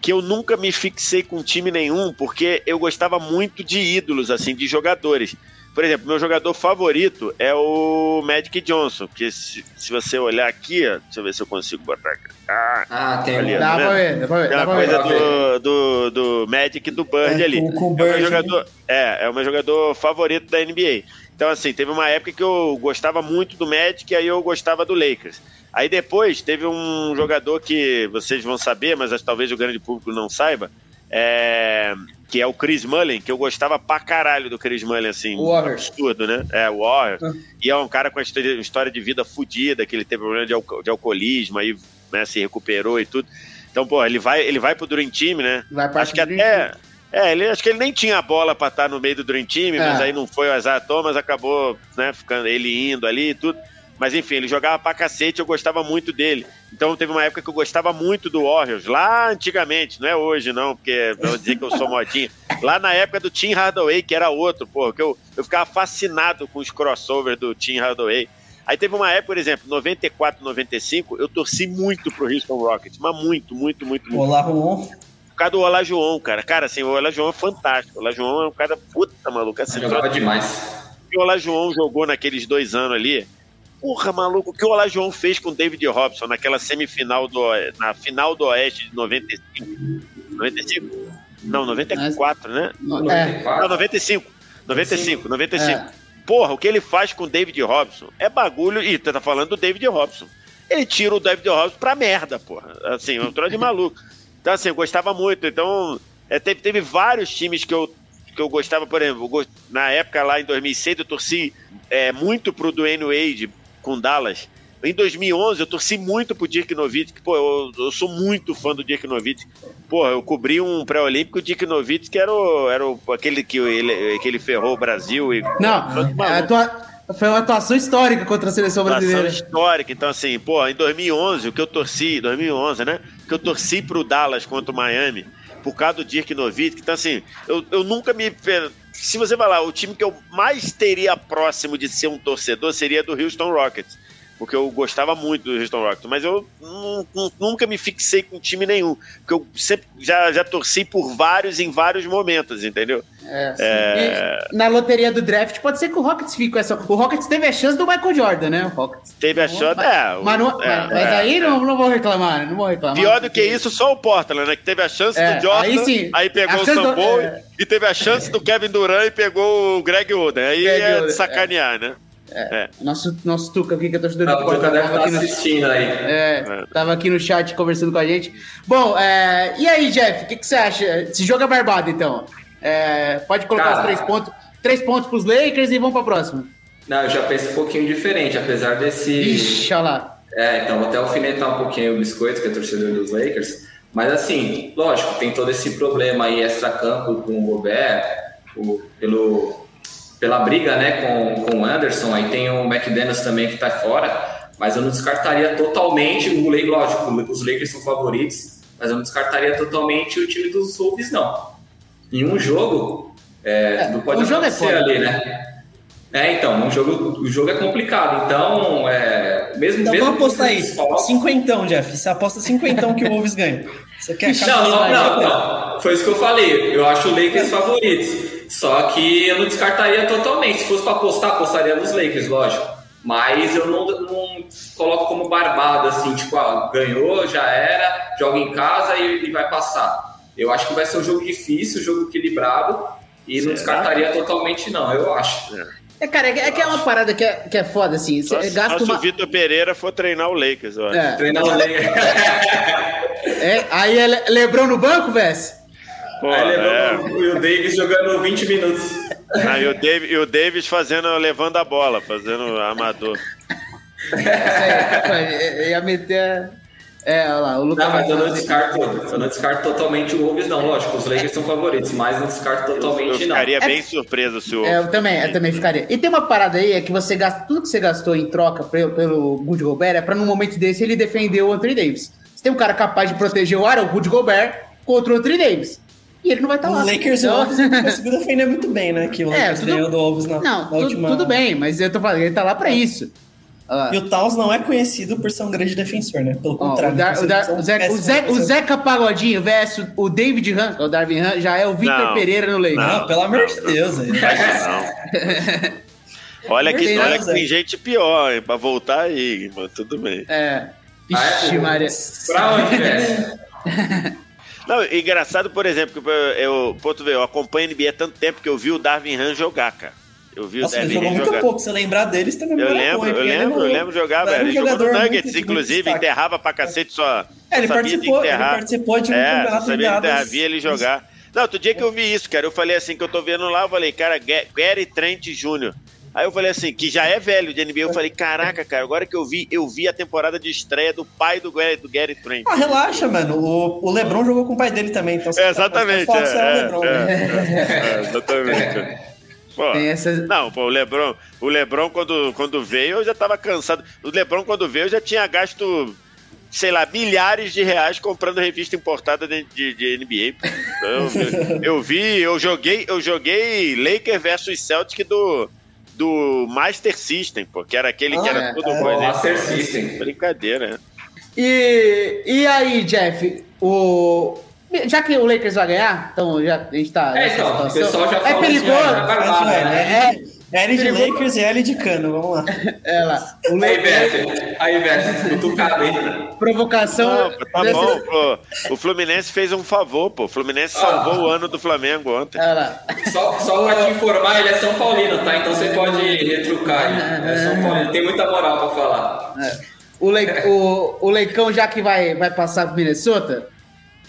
que eu nunca me fixei com time nenhum, porque eu gostava muito de ídolos, assim, de jogadores. Por exemplo, meu jogador favorito é o Magic Johnson, que se, se você olhar aqui, ó, deixa eu ver se eu consigo botar aqui. Ah, Ah, tem Ali, ó. Dá né? pra ver, dá pra ver. Aquela Dá pra coisa ver. ver. do, do, do Magic e do Bird É, ali. com- com o é, o meu Bird. jogador, é, é o meu jogador favorito da NBA. Então, assim, teve uma época que eu gostava muito do Magic e aí eu gostava do Lakers. Aí depois teve um jogador que vocês vão saber, mas talvez o grande público não saiba, é, que é o Chris Mullen, que eu gostava pra caralho do Chris Mullen, assim, Warriors. absurdo, né? É, o Warriors. E é um cara com uma história, de vida fodida, que ele teve problema de, alco- de alcoolismo, aí né, se recuperou e tudo. Então, pô, ele vai, ele vai pro Dream Team, né? Vai parte Acho que até. É, ele, acho que ele nem tinha a bola pra estar no meio do Dream Team, mas É. aí não foi o azar Thomas, acabou, né, ficando ele indo ali e tudo. Mas enfim, ele jogava pra cacete, eu gostava muito dele. Então teve uma época que eu gostava muito do Warriors, lá antigamente, não é hoje não, porque pra eu dizer que eu sou modinha. Lá na época do Tim Hardaway, que era outro, pô, que eu, eu ficava fascinado com os crossovers do Tim Hardaway. Aí teve uma época, por exemplo, 94, 95, eu torci muito pro Houston Rockets, mas muito, muito, muito, muito. Olá, Juan. Por causa do Olajuwon, cara. Cara, assim, o Olajuwon é fantástico. O Olajuwon é um cara puta maluco. Assim, Jogava demais. o que o Olajuwon jogou naqueles dois anos ali. Porra, maluco, o que o Olajuwon fez com o David Robson naquela semifinal do na final do Oeste de 95. 95? Não, 94, né? É. Não, 95. 95, 95. Porra, o que ele faz com o David Robson é bagulho. Ih, tu tá falando do David Robson. Ele tira o David Robson pra merda, porra. Assim, um troço de maluco. Então, assim, eu gostava muito. Então, é, teve, teve vários times que eu, que eu gostava, por exemplo, na época lá em 2006, eu torci é, muito pro Dwayne Wade com Dallas. Em 2011, eu torci muito pro Dirk Nowitzki. Pô, eu, eu sou muito fã do Dirk Nowitzki. Pô, eu cobri um pré-olímpico, o Dirk Nowitzki que era, o, era o, aquele que ele, que ele ferrou o Brasil. E, Não, Todo é, atua- foi uma atuação histórica contra a seleção brasileira. histórica. Então, assim, pô, em 2011, o que eu torci, 2011, né? O que eu torci pro Dallas contra o Miami, por causa do Dirk Nowitzki. Então, assim, eu, eu nunca me. Se você falar, o time que eu mais teria próximo de ser um torcedor seria do Houston Rockets. Porque eu gostava muito do Houston Rockets, mas eu nu- nu- nunca me fixei com time nenhum. Porque eu sempre já, já torci por vários em vários momentos, entendeu? É. E na loteria do draft, pode ser que o Rockets fique com essa. O Rockets teve a chance do Michael Jordan, né? O Rockets. Teve a chance. É, Mas, não- é, mas- mas é, aí é. não, não vou reclamar, não vou reclamar. Pior do que isso, só o Portland, né? Que teve a chance É, do Jordan, aí sim. aí pegou o do- Sambo é. e teve a chance do Kevin Durant e pegou o Greg Oden. Aí Greg é Oden, sacanear, né? Nosso, nosso Tuca aqui, que é torcedor Não, do o Tuca Portland, deve tava estar aqui no assistindo aí. É, tava aqui no chat conversando com a gente. Bom, é, e aí, Jeff, o que, que você acha? Esse jogo é barbado, então. É, pode colocar Cara. os três pontos, três pontos pros Lakers e vamos pra próxima. Não, eu já penso um pouquinho diferente, apesar desse. Ixi, olha lá. É, então vou até alfinetar um pouquinho o Biscoito, que é torcedor dos Lakers. Mas assim, lógico, tem todo esse problema aí extra-campo com o Gobert, o- pelo, pela briga né, com, com o Anderson. Aí tem o McDaniels também que tá fora. Mas eu não descartaria totalmente o Lakers, lógico, os Lakers são favoritos, mas eu não descartaria totalmente o time dos Wolves, não. Em um jogo, é, não pode um jogo é acontecer foda. ali, né? É, então, um jogo, o jogo é complicado. Então, é, mesmo Então mesmo vamos apostar aí. Cinquentão, Jeff. Você aposta cinquentão que o Wolves ganha. Você quer Não, não, não, não. Foi isso que eu falei. Eu acho o Lakers favoritos. Só que eu não descartaria totalmente. Se fosse pra apostar, apostaria nos Lakers, lógico. Mas eu não, não coloco como barbado, assim, tipo, ah, ganhou, já era, joga em casa e, e vai passar. Eu acho que vai ser um jogo difícil, um jogo equilibrado. E não descartaria totalmente, não, eu acho. É, cara, é, que é uma parada que é, que é foda, assim. Só, Você só gasta se uma. o Vitor Pereira for treinar o Lakers, eu acho. É, Treinar o Lakers. é, aí é Le- Lebrão no banco, Vess? Aí é. levou o Davis jogando 20 minutos. Ah, e, o Davis, e o Davis fazendo, levando a bola, fazendo amador. É, ia meter. É, olha lá, o Lucas. Não, mas eu não descarto, eu não descarto totalmente o Wolves, não. Lógico, os Lakers são favoritos, mas não descarto Eu, totalmente, eu não. ficaria É- bem surpreso se o. É, eu também, eu também ficaria. E tem uma parada aí, é que você gasta tudo que você gastou em troca pelo, pelo Good Gobert, é pra num momento desse ele defender o Anthony Davis. Você tem um cara capaz de proteger o ar, o Good Gobert, contra o Anthony Davis. E ele não vai estar O lá. Lakers e o Então- Wolves não conseguiu defender muito bem, né? Que o É, Lakers tudo- do Wolves na, Não, na tu- última... tudo bem, mas eu tô falando, ele tá lá pra isso. Lá. E o Taos não é conhecido por ser um grande defensor, né? Pelo contrário. o, Dar- o, Dar- é um o Zeca, o, Zeca, o. Zeca Pagodinho versus o David Ram, que é o Darvin Ram, já é o Victor Não, Pereira no Lakers. Não, pelo amor de Deus. aí. Não. Olha que, Tem olha que Zé. tem gente pior, hein, pra voltar aí, mas tudo bem. É. Ah, é, Vixe. Maria. Pra onde, velho? Não, engraçado, por exemplo, que eu, eu, pô, tu vê, eu acompanho a NBA há tanto tempo que eu vi o Darvin Han jogar, cara. Eu vi Nossa, o ele Darvin jogou Han muito jogar. pouco. Se você lembrar deles, também Eu lembro, bom, eu lembro, eu não- lembro jogar, velho. Ele jogou no jogador Nuggets, muito de inclusive, destaque. enterrava pra cacete só. É, ele sabia de participou, ele participou de um é, campeonato sabia de enterrar, enviados- vi ele jogar. Não, outro dia que eu vi isso, cara, eu falei assim que eu tô vendo lá, eu falei, cara, Ga- Gary Trent Jr. Aí eu falei assim, que já é velho de NBA, eu falei, caraca, cara, agora que eu vi, eu vi a temporada de estreia do pai do, Gary, do Gary Trent. Ah, relaxa, mano. O, o Lebron jogou com o pai dele também, então... É, exatamente, tá, é, é, o Lebron, é, né? é, exatamente. Pô, essa... Não, pô, o Lebron, o Lebron quando, quando veio, eu já tava cansado. O Lebron quando veio, eu já tinha gasto sei lá, milhares de reais comprando revista importada de, de, de NBA. Então, eu, eu, vi, eu joguei, eu joguei Lakers versus Celtic do, do Master System, pô, que era aquele ah, que era é, tudo é, coisa. Master System. Brincadeira, né? E, e aí, Jeff, o, já que o Lakers vai ganhar, então já, a gente tá. É, então, o pessoal já É perigoso. Né? É, é, L de Lakers e L de Cano, vamos lá. É lá. O aí, Beto. Aí, Beto, cutucado. Provocação. Não, tá bom, pô. O Fluminense fez um favor, pô. O Fluminense ah. salvou o ano do Flamengo ontem. É lá. Só, só pra te informar, ele é São Paulino, tá? Então você pode retrucar aí. É São Paulino, tem muita moral pra falar. É. O, Le... o, o Leicão, já que vai, vai passar pro Minnesota,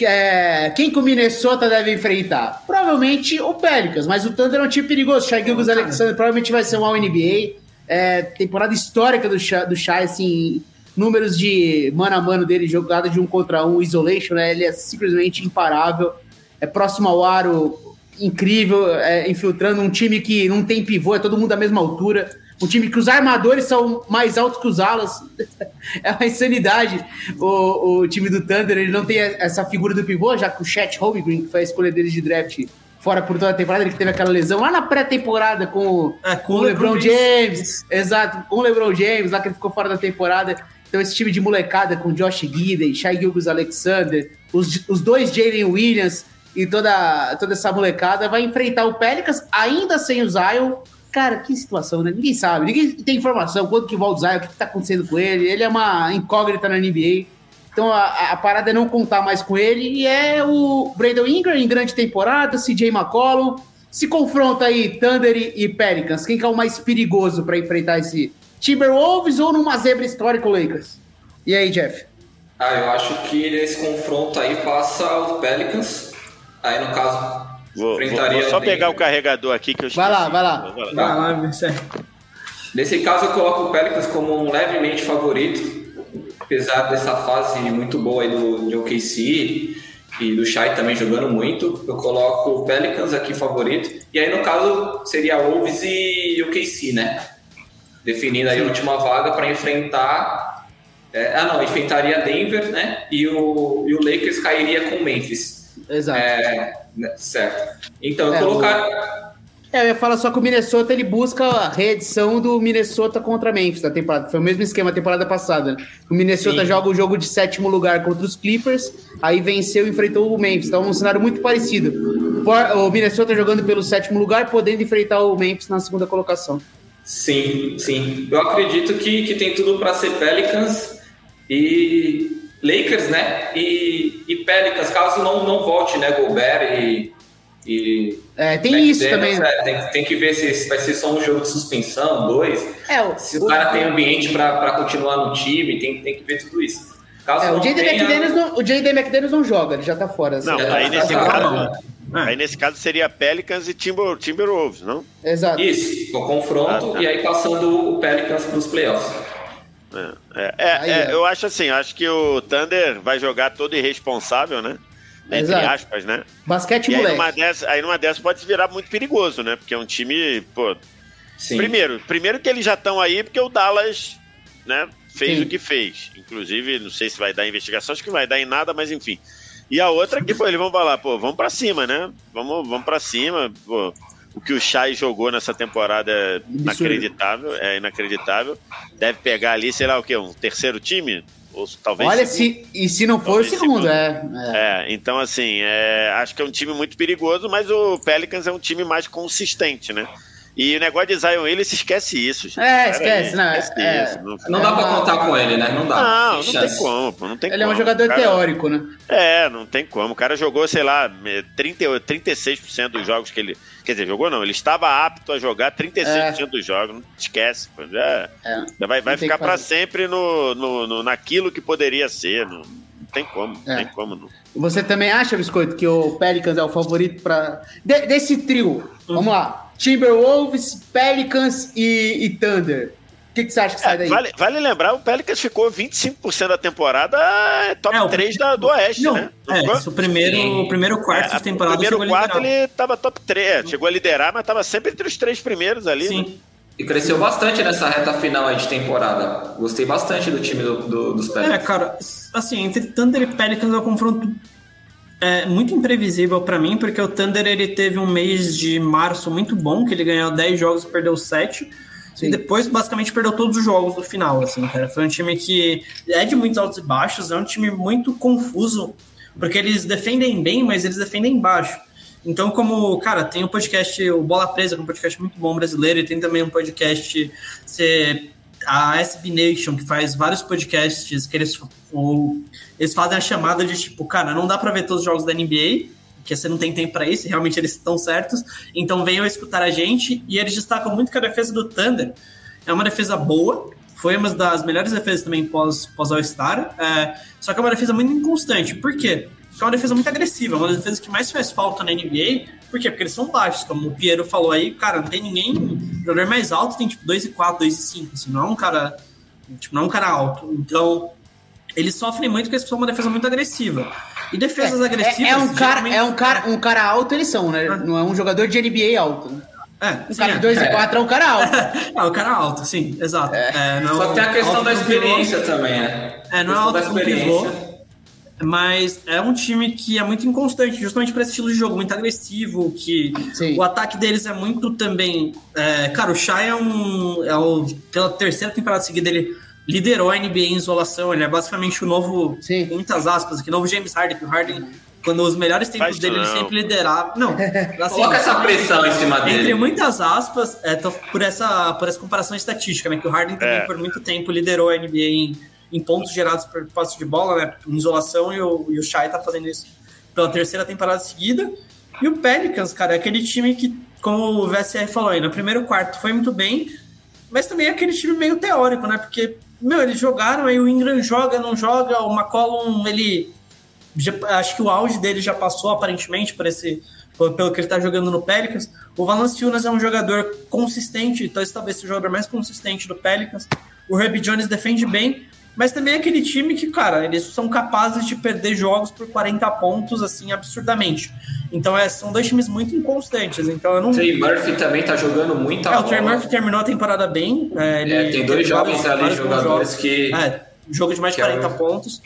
é, quem que o Minnesota deve enfrentar? Provavelmente o Pelicans, mas o Thunder é um time perigoso. Shai Gilgus Alexander provavelmente vai ser um All-NBA. É, temporada histórica do Shai, do Shai, assim, números de mano a mano dele, jogada de um contra um, isolation, né? Ele é simplesmente imparável. É próximo ao aro, incrível, é, infiltrando um time que não tem pivô, é todo mundo da mesma altura. Um time que os armadores são mais altos que os alas. é uma insanidade. O, o time do Thunder ele não tem essa figura do pivô, já que o Chet Holmgren, que foi a escolha deles de draft, fora por toda a temporada, ele teve aquela lesão lá na pré-temporada com, ah, com, o LeBron James. Exato, com o LeBron James, lá que ele ficou fora da temporada. Então esse time de molecada com Josh Gidey, Shai Gilgus Alexander, os, os dois Jalen Williams e toda, toda essa molecada vai enfrentar o Pelicans ainda sem o Zion Cara, que situação, né? Ninguém sabe, ninguém tem informação, quando que o Zion, o que, que tá acontecendo com ele. Ele é uma incógnita na NBA. Então a, a, parada é não contar mais com ele. E é o Brandon Ingram em grande temporada, CJ McCollum. Se confronta aí Thunder e, Pelicans. Quem que é o mais perigoso para enfrentar esse Timberwolves ou numa zebra histórica Lakers? E aí, Jeff? Ah, eu acho que nesse confronto aí passa os Pelicans. Aí, no caso, Vou, vou, vou só pegar o carregador aqui que eu Vai lá, vai lá. Vai lá, vai lá Nesse caso, eu coloco o Pelicans como um levemente favorito, apesar dessa fase muito boa aí do, do OKC e do Shai também jogando muito. Eu coloco o Pelicans aqui favorito. E aí, no caso, seria Wolves e OKC, né? Definindo aí a última vaga para enfrentar. É, ah, não, enfrentaria Denver, né? E o, e o Lakers cairia com Memphis. Exato. É, né, certo. Então, é, colocar. É, eu ia falar só que o Minnesota ele busca a reedição do Minnesota contra Memphis da temporada. Foi o mesmo esquema temporada passada. Né? O Minnesota Sim. joga o jogo de sétimo lugar contra os Clippers, aí venceu e enfrentou o Memphis. Então, um cenário muito parecido. O Minnesota jogando pelo sétimo lugar, podendo enfrentar o Memphis na segunda colocação. Sim, sim. Eu acredito que, que tem tudo para ser Pelicans e Lakers, né? E, e Pelicans, caso não, não volte, né? Gobert e. e é, tem isso Dennis, também. É, tem, tem, que ver se vai ser só um jogo de suspensão, dois. É, o, se o, o cara tem ambiente para continuar no time, tem, tem que ver tudo isso. Caso é, o J.D. tenha... McDaniels, não, o J.D. McDaniels não joga, ele já tá fora. Assim. Não, tá aí, nesse caso, aí nesse caso seria Pelicans e Timber, Timberwolves, não? Exato. Isso, o confronto ah, tá. e aí passando o Pelicans para os playoffs. É, é, é, eu acho assim, acho que o Thunder vai jogar todo irresponsável, né? Entre Exato. aspas, né? Basquete e moleque. Aí numa, dessa, aí numa dessas pode virar muito perigoso, né? Porque é um time, pô. Sim. Primeiro, primeiro que eles já estão aí porque o Dallas, né, fez Sim. o que fez. Inclusive, não sei se vai dar investigação, acho que vai dar em nada, mas enfim. E a outra que, pô, eles vão falar, pô, vamos para cima, né? Vamos, vamos para cima, pô o que o Chay jogou nessa temporada é inacreditável, é inacreditável. Deve pegar ali, sei lá o que, um terceiro time? Ou talvez Olha, se, e se não for o segundo, segundo. É, é. é, então assim, é, acho que é um time muito perigoso, mas o Pelicans é um time mais consistente, né? E o negócio de Zion ele se esquece isso. Gente. É, esquece, não, é, esquece é, isso. Não, não dá pra contar com ele, né? Não dá. Não, não tem como, pô, não tem ele como. é um jogador cara, teórico, né? É, não tem como. O cara jogou, sei lá, 30, 36% dos jogos que ele. Quer dizer, jogou não, ele estava apto a jogar 36% é. dos jogos. Não esquece, pô. Já, é. vai, vai ficar para sempre no, no, no, naquilo que poderia ser. Não, não tem como, não é. tem como. Não. Você também acha, Biscoito, que o Pelicans é o favorito para de, desse trio? Uhum. Vamos lá. Timberwolves, Pelicans e, e Thunder. O que, que você acha que sai É, daí? vale, vale lembrar, o Pelicans ficou 25% da temporada é, top É, o- 3 da, do Oeste, Não, né? é, ficou? isso, o primeiro, o primeiro quarto É, de temporada o primeiro quarto ele tava top 3, é, chegou a liderar, mas tava sempre entre os três primeiros ali. né? Sim. E cresceu bastante nessa reta final aí de temporada. Gostei bastante do time do- do- dos É, Pelicans. cara, assim, entre Thunder e Pelicans é um confronto é, muito imprevisível pra mim, porque o Thunder ele teve um mês de março muito bom, que ele ganhou 10 jogos e perdeu 7. Sim. E depois, basicamente, perdeu todos os jogos do final, assim, cara. Foi um time que é de muitos altos e baixos, é um time muito confuso, porque eles defendem bem, mas eles defendem baixo. Então, como, cara, tem o podcast, o Bola Presa, que é um podcast muito bom brasileiro, e tem também um podcast, se- a SB Nation, que faz vários podcasts que eles, o- eles fazem a chamada de tipo, cara, não dá pra ver todos os jogos da NBA, porque você não tem tempo pra isso, realmente eles estão certos, então venham escutar a gente, e eles destacam muito que a defesa do Thunder é uma defesa boa, foi uma das melhores defesas também pós, pós All-Star, é, só que é uma defesa muito inconstante. Por quê? Porque é uma defesa muito agressiva, é uma das defesas que mais faz falta na NBA. Por quê? Porque eles são baixos, como o Piero falou aí, cara, não tem ninguém. O jogador mais alto tem tipo 2,4, 2,5, assim, não é um cara. Tipo, não é um cara alto. Então, eles sofrem muito porque eles são uma defesa muito agressiva. E defesas agressivas. É, é um cara, é um cara, um cara alto, eles são, né? Ah. Não é um jogador de NBA alto. né? É, Um sim, cara é. de 2 e 4 é um cara alto. É, o cara alto, sim, exato. É, não- Só que tem a questão da experiência também, né? É, não é alto questão com pivô, mas é um time que é muito inconstante, justamente para esse estilo de jogo, muito agressivo, que Sim. o ataque deles é muito também. é, cara, o Shai é um. É o, pela terceira temporada seguida, ele liderou a NBA em isolação, ele é basicamente o novo. Sim. Com muitas aspas aqui, novo James Harden, que o Harden. Quando os melhores tempos Faz dele, ele não. sempre liderava. Não, assim, Coloca essa pressão em cima entre dele. muitas aspas, é, tô- por, essa, por essa comparação estatística, né? Que o Harden também, É. por muito tempo, liderou a NBA em, em pontos gerados por posse de bola, né? Em isolação, e o, e o Shai tá fazendo isso pela terceira temporada seguida. E o Pelicans, cara, é aquele time que, como o VSR falou aí, no primeiro quarto foi muito bem, mas também é aquele time meio teórico, né? Porque, meu, eles jogaram, aí o Ingram joga, não joga, o McCollum, ele. já- acho que o auge dele já passou, aparentemente, por esse, pelo que ele tá jogando no Pelicans. O Valanciunas é um jogador consistente, então talvez seja o jogador mais consistente do Pelicans. O Herb Jones defende bem, mas também é aquele time que, cara, eles são capazes de perder jogos por 40 pontos, assim, absurdamente. Então, é, são dois times muito inconstantes. Então, eu não. Trey Murphy também tá jogando muita É, o. Trey Murphy terminou a temporada bem. É, ele É, tem dois jovens ali, jogadores jogos. que- É, jogo de mais de que é 40 um- pontos.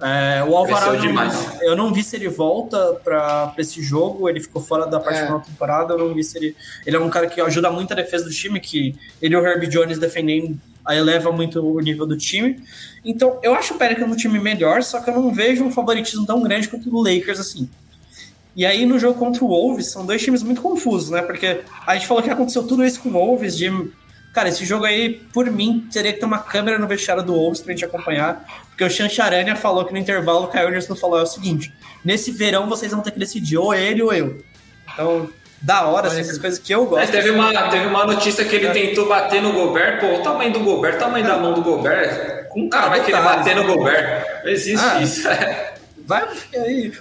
É, o Alvarado, demais. eu não vi se ele volta para esse jogo, ele ficou fora da parte É. final da temporada, eu não vi se ele... Ele é um cara que ajuda muito a defesa do time, que ele e o Herb Jones defendendo eleva muito o nível do time. Então, eu acho o Pelicans um time melhor, só que eu não vejo um favoritismo tão grande quanto o Lakers, assim. E aí, no jogo contra o Wolves, são dois times muito confusos, né? Porque a gente falou que aconteceu tudo isso com o Wolves, de... Cara, esse jogo aí, por mim, teria que ter uma câmera no vestiário do Wolves pra gente acompanhar. Porque o Chan Charania falou que no intervalo o Kyle Anderson falou é o seguinte: nesse verão vocês vão ter que decidir ou ele ou eu. Então, da hora, assim, essas coisas que eu gosto. Mas teve uma, teve uma notícia que ele tentou bater no Gobert. Pô, o tamanho do Gobert, o tamanho da mão do Gobert. Como um cara Ah, vai querer bater no Gobert? Não existe Ah. isso. Vai aí.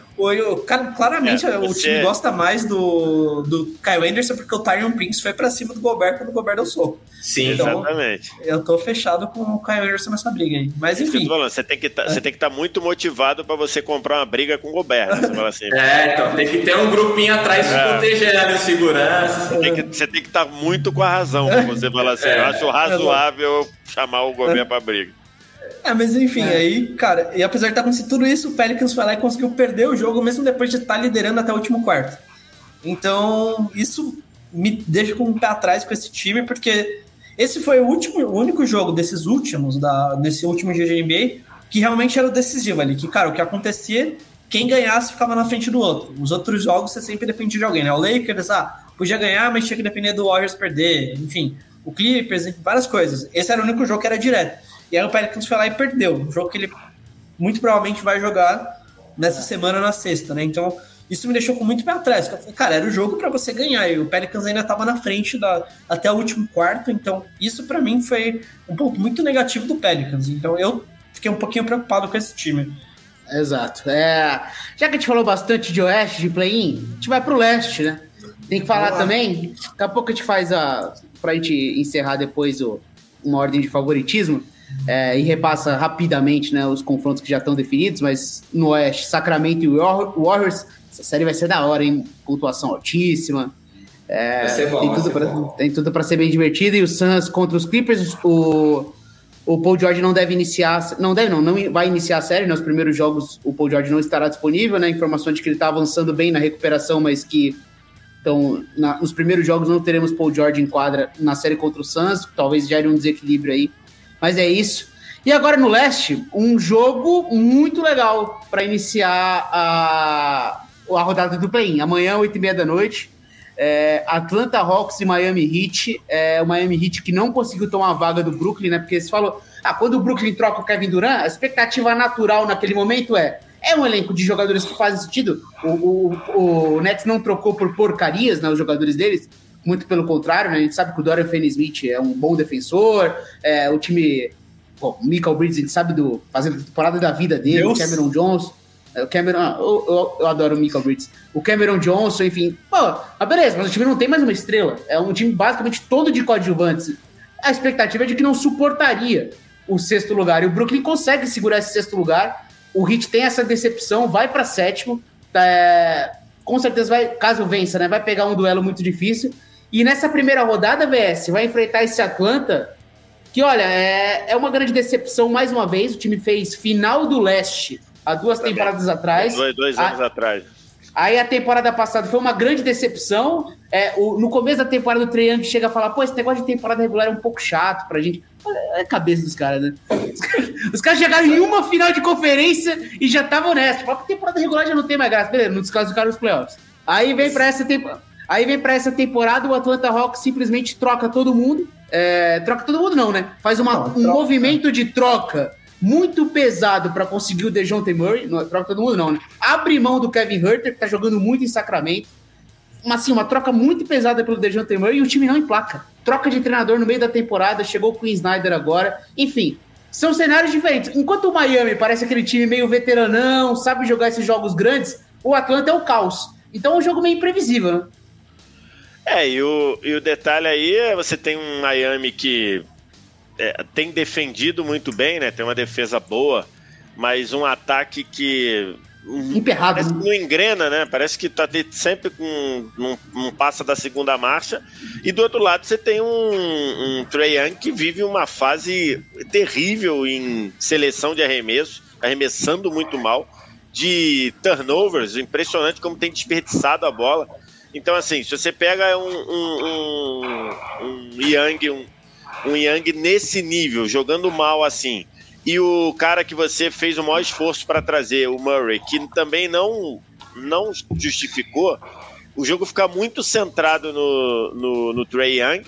Claramente É, o time gosta mais do, do Kyle Anderson porque o Tyron Prince foi pra cima do Gobert quando o Gobert deu soco. Sim. Então, Exatamente. Eu tô fechado com o Kyle Anderson nessa briga aí. Mas eu enfim. falando, você tem que tá- você tem que estar muito motivado pra você comprar uma briga com o Gobert. né? Você fala assim, É, então tem que ter um grupinho atrás É. protegendo segurança. você tem que você tem que estar muito com a razão pra você falar assim, eu acho razoável chamar o Gobert pra briga. É, mas enfim, aí, cara, e apesar de estar acontecendo tudo isso, o Pelicans foi lá e conseguiu perder o jogo, mesmo depois de estar liderando até o último quarto. Então, isso me deixa com um pé atrás com esse time, porque esse foi o último, o único jogo desses últimos, da, desse último dia de NBA, que realmente era o decisivo ali. Que, cara, o que acontecia, quem ganhasse ficava na frente do outro. Os outros jogos você sempre dependia de alguém, né? O Lakers, ah, podia ganhar, mas tinha que depender do Warriors perder. Enfim, o Clippers, enfim, várias coisas. Esse era o único jogo que era direto. E aí o Pelicans foi lá e perdeu. Um jogo que ele muito provavelmente vai jogar nessa semana, na sexta, né? Então, isso me deixou com muito pé atrás. Eu falei, Cara, era o jogo para você ganhar. E o Pelicans ainda estava na frente da, até o último quarto. Então, isso para mim foi um ponto muito negativo do Pelicans. Então, eu fiquei um pouquinho preocupado com esse time. Exato. É, já que a gente falou bastante de oeste, de play-in, a gente vai pro leste, né? Tem que falar também, daqui a pouco a gente faz a. Pra gente encerrar depois o, uma ordem de favoritismo. É, e repassa rapidamente né, os confrontos que já estão definidos, mas no Oeste, Sacramento e Warriors, essa série vai ser da hora, hein? Pontuação altíssima. É, vai ser bom, tem, tudo pra, tem tudo para ser bem divertido. E o Suns contra os Clippers, o, o Paul George não deve iniciar, não deve não, não vai iniciar a série, nos primeiros jogos o Paul George não estará disponível, né? Informação de que ele está avançando bem na recuperação, mas que então, na, nos primeiros jogos não teremos Paul George em quadra na série contra o Suns, talvez gere um desequilíbrio aí. Mas é isso. E agora no leste, um jogo muito legal para iniciar a, a rodada do play-in. Amanhã, 8h30 da noite, é, Atlanta Hawks e Miami Heat. É, o Miami Heat que não conseguiu tomar a vaga do Brooklyn, né? Porque você falou, ah, quando o Brooklyn troca o Kevin Durant, a expectativa natural naquele momento é é um elenco de jogadores que fazem sentido. O, o, o Nets não trocou por porcarias, né, os jogadores deles. Muito pelo contrário, né? A gente sabe que o Dorian Finney-Smith é um bom defensor. É, o time... Bom, o Michael Bridges, a gente sabe do... Fazendo a temporada da vida dele. Deus. O Cameron Johnson. É, o Cameron... Eu, eu, eu, adoro o Michael Bridges. O Cameron Johnson, enfim. Pô, mas beleza, mas o time não tem mais uma estrela. É um time basicamente todo de coadjuvantes. A expectativa é de que não suportaria o sexto lugar. E o Brooklyn consegue segurar esse sexto lugar o Heat tem essa decepção, vai para sétimo. É, com certeza vai, caso vença, né? Vai pegar um duelo muito difícil. E nessa primeira rodada, VS, vai enfrentar esse Atlanta, que olha, é, é uma grande decepção mais uma vez. O time fez final do leste há duas Também. temporadas atrás. Dois, dois anos a, atrás. Aí a temporada passada foi uma grande decepção. É, o, no começo da temporada do Triângulo chega a falar, pô, esse negócio de temporada regular é um pouco chato pra gente. É a cabeça dos caras, né? Os caras chegaram em uma final de conferência e já estavam nessa. Tipo, a temporada regular já não tem mais graça. Beleza, não desclassificaram os playoffs. Aí vem pra essa temporada. Aí vem para essa temporada, o Atlanta Hawks simplesmente troca todo mundo. É, troca todo mundo, não, né? Faz uma, não, um troca. movimento de troca muito pesado para conseguir o DeJounte Murray. Não troca todo mundo, não, né? Abre mão do Kevin Herter, que tá jogando muito em Sacramento. Mas, assim, uma troca muito pesada pelo DeJounte Murray e o time não emplaca. Troca de treinador no meio da temporada, chegou com o Snyder agora. Enfim, são cenários diferentes. Enquanto o Miami parece aquele time meio veteranão, sabe jogar esses jogos grandes, o Atlanta é o caos. Então é um jogo meio imprevisível, né? É, e o, e o detalhe aí é você tem um Miami que é, tem defendido muito bem, né? Tem uma defesa boa, mas um ataque que Emperrado. Parece que não engrena, né? Parece que tá sempre com. Não, passa da segunda marcha. E do outro lado você tem um, um Trey Young que vive uma fase terrível em seleção de arremesso, arremessando muito mal, de turnovers, impressionante como tem desperdiçado a bola. Então, assim, se você pega um, um, um, um Young, um, um Young nesse nível, jogando mal assim, e o cara que você fez o maior esforço para trazer, o Murray, que também não, não justificou, o jogo fica muito centrado no, no, no Trey Young.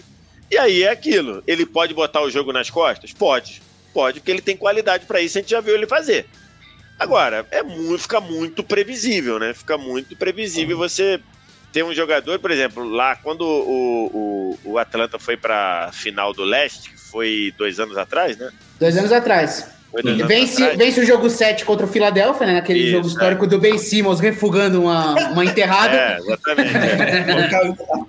E aí é aquilo. Ele pode botar o jogo nas costas? Pode. Pode, porque ele tem qualidade para isso, a gente já viu ele fazer. Agora, é muito, fica muito previsível, né? Fica muito previsível você ter um jogador, por exemplo, lá quando o, o, o Atlanta foi para final do leste, que foi dois anos atrás, né? Dois anos atrás. Vence, vence o jogo 7 contra o Philadelphia, né? Naquele Isso, jogo histórico é. do Ben Simmons refugando uma, uma enterrada. É, exatamente.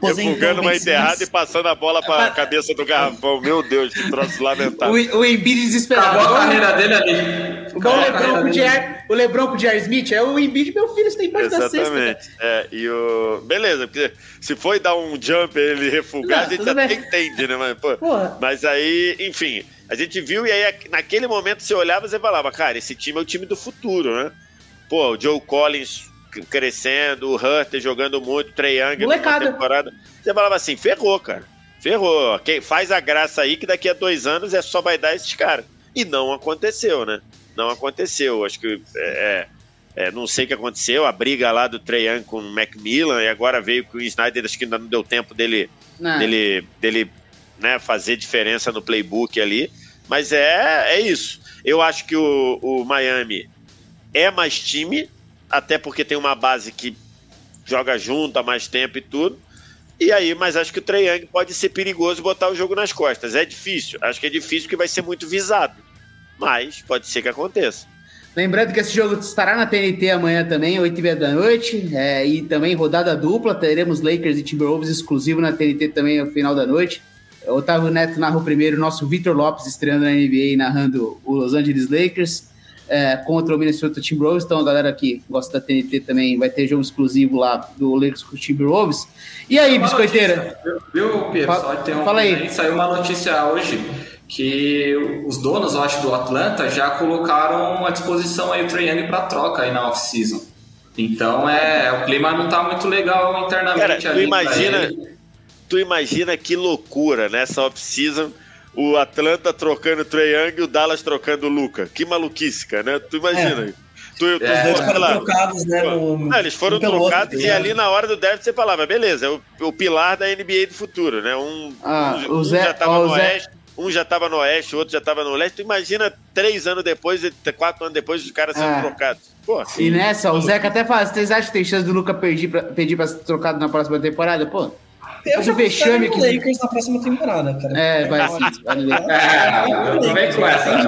É. refugando uma enterrada e passando a bola para a cabeça do garrafão. Meu Deus, que troço lamentável. O, o Embiid desesperado. Acabou a carreira dele ali. O Lebron, com J.R. o Lebron com o J.R. Smith, é o Embiid, meu filho, você tem mais da sexta. Exatamente. É, e o... Beleza, porque se foi dar um jump ele refugar, não, a gente até bem. entende, né? Mas, pô, mas aí, enfim... A gente viu e aí naquele momento você olhava e falava, cara, esse time é o time do futuro, né? Pô, o Joe Collins crescendo, o Hunter jogando muito, o Trey Young na temporada. Você falava assim, ferrou, cara. Ferrou. Quem faz a graça aí que daqui a dois anos é só vai dar esses caras. E não aconteceu, né? Não aconteceu. Acho que é, é, é não sei o que aconteceu, a briga lá do Trey Young com o Macmillan, e agora veio com o Snyder, acho que ainda não deu tempo dele, dele, dele né, fazer diferença no playbook ali. Mas é, é isso. Eu acho que o, o Miami é mais time, até porque tem uma base que joga junto há mais tempo e tudo. E aí, mas acho que o Trae Young pode ser perigoso botar o jogo nas costas. É difícil. Acho que é difícil porque vai ser muito visado. Mas pode ser que aconteça. Lembrando que esse jogo estará na TNT amanhã também, 8h30 da noite. É, e também rodada dupla, teremos Lakers e Timberwolves exclusivo na TNT também no final da noite. Otávio Neto narra o primeiro, nosso Vitor Lopes estreando na NBA narrando o Los Angeles Lakers é, contra o Minnesota Timberwolves. Então a galera que gosta da TNT também vai ter jogo exclusivo lá do Lakers com o Timberwolves. E aí, biscoiteira? Viu, Pedro? Só tem um, fala aí. Saiu uma notícia hoje que os donos, eu acho, do Atlanta já colocaram à disposição aí o Trae Young para troca aí na off-season. Então é, o clima não tá muito legal internamente Cara, tu ali. imagina, tu imagina que loucura nessa off-season o Atlanta trocando o Trae Young e o Dallas trocando o Luca. Que maluquice, cara, né? Tu imagina. É. Tu, tu, Os dois sei foram trocados, né? No, Não, eles foram um trocados outro, e né? ali na hora do draft você falava, beleza, é o, o pilar da NBA do futuro, né? Um, Ah, um, o um Zé- já tava ó, o no Zé- oeste, um já tava no oeste, o outro já tava no leste. Tu imagina três anos depois, quatro anos depois, os caras sendo Ah. trocados. Pô, E nessa, o Zeca até fala: vocês acham que tem chance do Luca pedir pra, pedir pra ser trocado na próxima temporada? Pô, Eu já o vexame que- Lakers na próxima temporada, cara. é, vai. É, não vem com essa,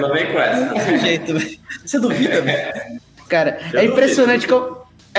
não vem com essa. Não tem jeito, velho. Você duvida, velho? Cara, Eu é impressionante vi.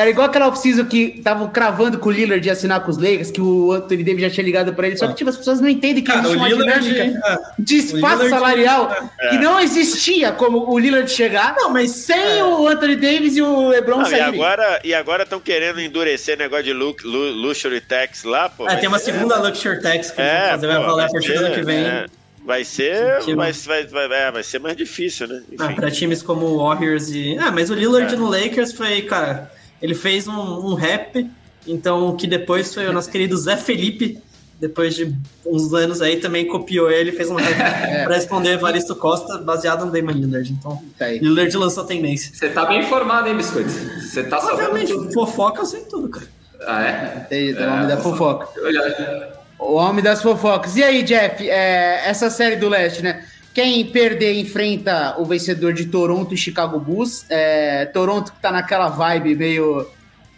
Era igual aquela off-season que estavam cravando com o Lillard de assinar com os Lakers, que o Anthony Davis já tinha ligado pra ele, só que tipo, as pessoas não entendem que Cara, existe uma Lillard- dinâmica é. de espaço Lillard- salarial que não existia como o Lillard chegar Não, mas sem o Anthony Davis e o LeBron Não, e agora e agora estão querendo endurecer negócio de lu, lu, luxury tax lá, pô. É, vai tem uma segunda Luxury Tax que É, fazer, vai pô, valer a vai partir do ano que vem. é, vai ser, Que- vai, vai, vai, é, vai ser mais difícil, né? Ah, Enfim. pra times como o Warriors e. Ah, mas o Lillard É. no Lakers foi, cara, ele fez um, um rap, então que depois foi o nosso querido Zé Felipe, depois de uns anos aí, também copiou ele e fez um rap pra responder Evaristo Costa, baseado no Damon Lillard. Então, Tá aí. Lillard lançou tendência. Você tá bem informado, hein, biscoito? Você tá sabendo Obviamente, tudo. fofoca eu sei tudo, cara. Ah, é? Tem, tem o homem da fofoca. Olha, O homem das fofocas. E aí, Jeff, é, essa série do leste, né? Quem perder enfrenta o vencedor de Toronto e Chicago Bulls. É, Toronto que tá naquela vibe meio.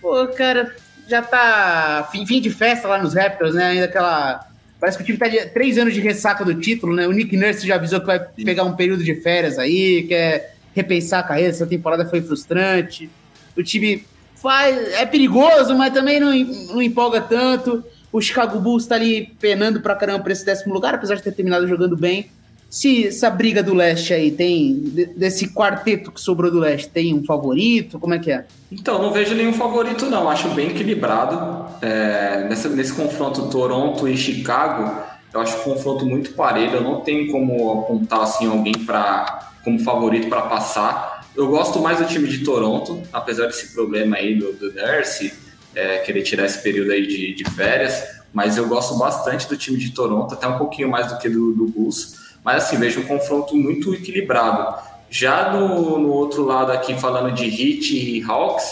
Pô, cara, já tá fim, fim de festa lá nos Raptors, né? Ainda aquela. Parece que o time tá de três anos de ressaca do título, né? O Nick Nurse já avisou que vai pegar um período de férias aí, quer repensar a carreira. Essa temporada foi frustrante. O time faz, é perigoso, mas também não, não empolga tanto. O Chicago Bulls tá ali penando pra caramba pra esse décimo lugar, apesar de ter terminado jogando bem. Se essa briga do leste aí tem, de- desse quarteto que sobrou do leste, tem um favorito? Como é que é? Então, não vejo nenhum favorito, não. Acho bem equilibrado. É, nessa- nesse confronto Toronto e Chicago, eu acho um confronto muito parelho. Eu não tenho como apontar assim, alguém pra, como favorito para passar. Eu gosto mais do time de Toronto, apesar desse problema aí do, do Nurse, é, querer tirar esse período aí de, de férias. Mas eu gosto bastante do time de Toronto, até um pouquinho mais do que do, do Bulls. Mas assim, vejo um confronto muito equilibrado. Já no, no outro lado aqui, falando de Heat e Hawks,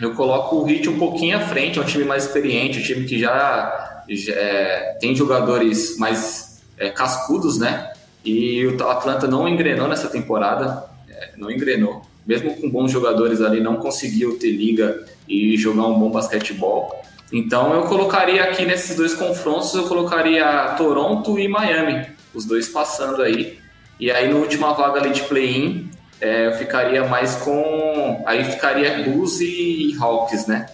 eu coloco o Heat um pouquinho à frente, é um time mais experiente, um time que já, já, é, tem jogadores mais é, cascudos, né? E o Atlanta não engrenou nessa temporada, é, não engrenou. Mesmo com bons jogadores ali, não conseguiu ter liga e jogar um bom basquetebol. Então eu colocaria aqui nesses dois confrontos, eu colocaria Toronto e Miami, os dois passando aí. E aí, na última vaga ali de play-in, é, eu ficaria mais com. Aí ficaria Bulls e Hawks, né?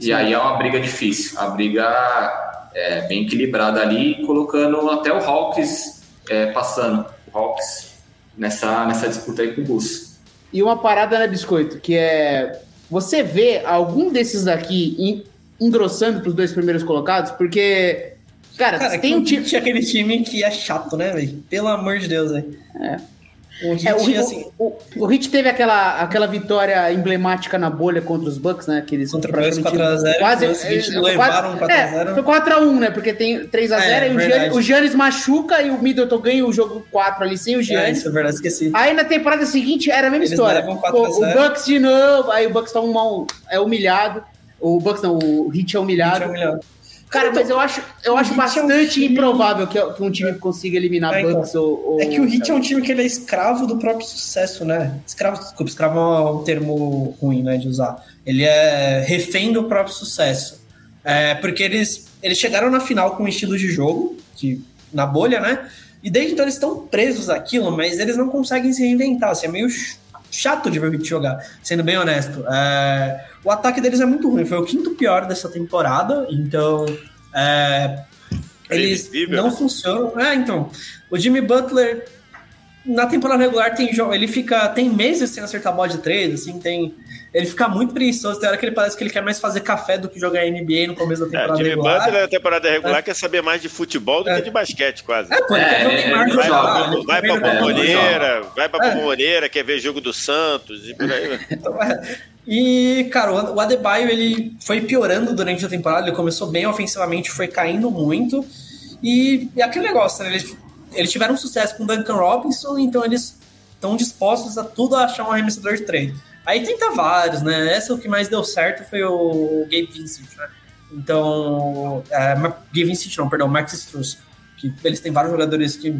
E aí é uma briga difícil. A briga é bem equilibrada ali, colocando até o Hawks é, passando. O Hawks nessa, nessa disputa aí com o Bulls. E uma parada, né, Biscoito, que é. Você vê algum desses daqui en- engrossando pros dois primeiros colocados? Porque. Cara, Cara, tem um time. Tinha aquele time que é chato, né, velho? Pelo amor de Deus, velho. É. O Heat, É, o, assim, o, o, o Heat teve aquela, aquela vitória emblemática na bolha contra os Bucks, né? Que eles Contra o praticamente 4x0, Quase, seguinte, é, levaram quase- 4x0. É, foi 4x1, né? Porque tem 3x0 É, e o verdade. Giannis, o Giannis machuca e o Middleton ganha o jogo 4 ali sem o é, Giannis. isso é verdade, esqueci. Aí na temporada seguinte era a mesma Eles história. Pô, 4 a o 0. Bucks de novo, aí o Bucks tá um mal, é humilhado. O Bucks não, o Heat é humilhado. Heat é humilhado. Cara, mas eu acho, eu acho Heat é um bastante time- improvável que, um time consiga eliminar É, então. Bucks ou, ou- É que o Heat é um time que ele é escravo do próprio sucesso, né? Escravo, desculpa, escravo é um termo ruim, né, de usar. Ele é refém do próprio sucesso. É, porque eles, eles chegaram na final com um estilo de jogo, que, na bolha, né? E desde então eles estão presos àquilo, mas eles não conseguem se reinventar. Assim, é meio ch- chato de ver o Heat jogar, sendo bem honesto. É, o ataque deles é muito ruim, foi o quinto pior dessa temporada, então é, eles não funcionam. É, então, o Jimmy Butler na temporada regular tem ele fica tem meses sem acertar bola de três, assim, tem ele fica muito preguiçoso, tem hora que ele parece que ele quer mais fazer café do que jogar NBA no começo da é, temporada é, Jimmy regular. Butler na temporada regular é. quer saber mais de futebol do é. que de basquete, quase. É, pô, é, ele vai, vai, jogar, pra, vai pra Bomboneira, vai pra Bomboneira, quer ver jogo do Santos e por aí. então, é. E, cara, o Adebayo ele foi piorando durante a temporada, ele começou bem ofensivamente, foi caindo muito. E, aquele negócio, né? Eles, eles tiveram sucesso com o Duncan Robinson, então eles estão dispostos a tudo a achar um arremessador de três. Aí tenta vários, né? Essa o que mais deu certo foi o Gabe Vincent, né? Então, é, Gabe Vincent não, perdão, Max Struz, que eles têm vários jogadores que,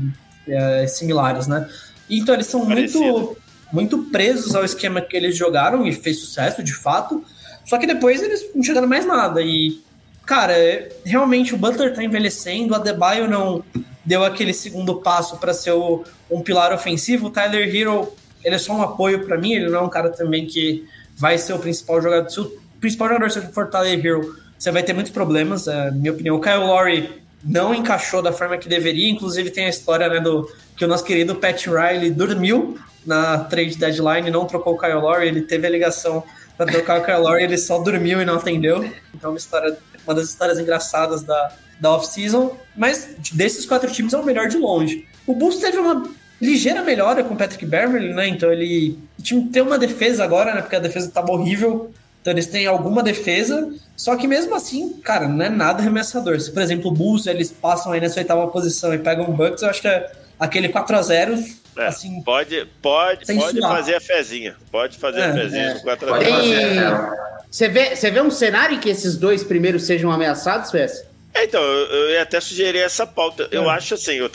é, similares, né? Então eles são muito, muito presos ao esquema que eles jogaram e fez sucesso, de fato. Só que depois eles não chegaram mais nada. E, cara, é, realmente o Butler tá envelhecendo, o Adebayo não deu aquele segundo passo para ser o, um pilar ofensivo. O Tyler Hero ele é só um apoio para mim, ele não é um cara também que vai ser o principal jogador. Se o principal jogador for Fortaleza Hero, você vai ter muitos problemas, é, minha opinião. O Kyle Lowry não encaixou da forma que deveria, inclusive tem a história né, do que o nosso querido Pat Riley dormiu na trade deadline, não trocou o Kyle Lowry, ele teve a ligação para trocar o Kyle Lowry, ele só dormiu e não atendeu. Então, uma história, uma das histórias engraçadas da, da off-season, mas desses quatro times é o melhor de longe. O Bulls teve uma ligeira melhora com o Patrick Beverly, né? Então ele. O time tem uma defesa agora, né? Porque a defesa tava horrível. Então eles têm alguma defesa. Só que mesmo assim, cara, não é nada arremessador. Se, por exemplo, o Bulls eles passam aí nessa oitava posição e pegam o Bucks, eu acho que é aquele 4x0. É, assim, pode pode, pode fazer a fezinha. Pode fazer é, a fezinha é. no 4x0. Você vê, você vê um cenário em que esses dois primeiros sejam ameaçados, Wes? É, então, eu, eu ia até sugerir essa pauta. Eu é. acho assim, eu,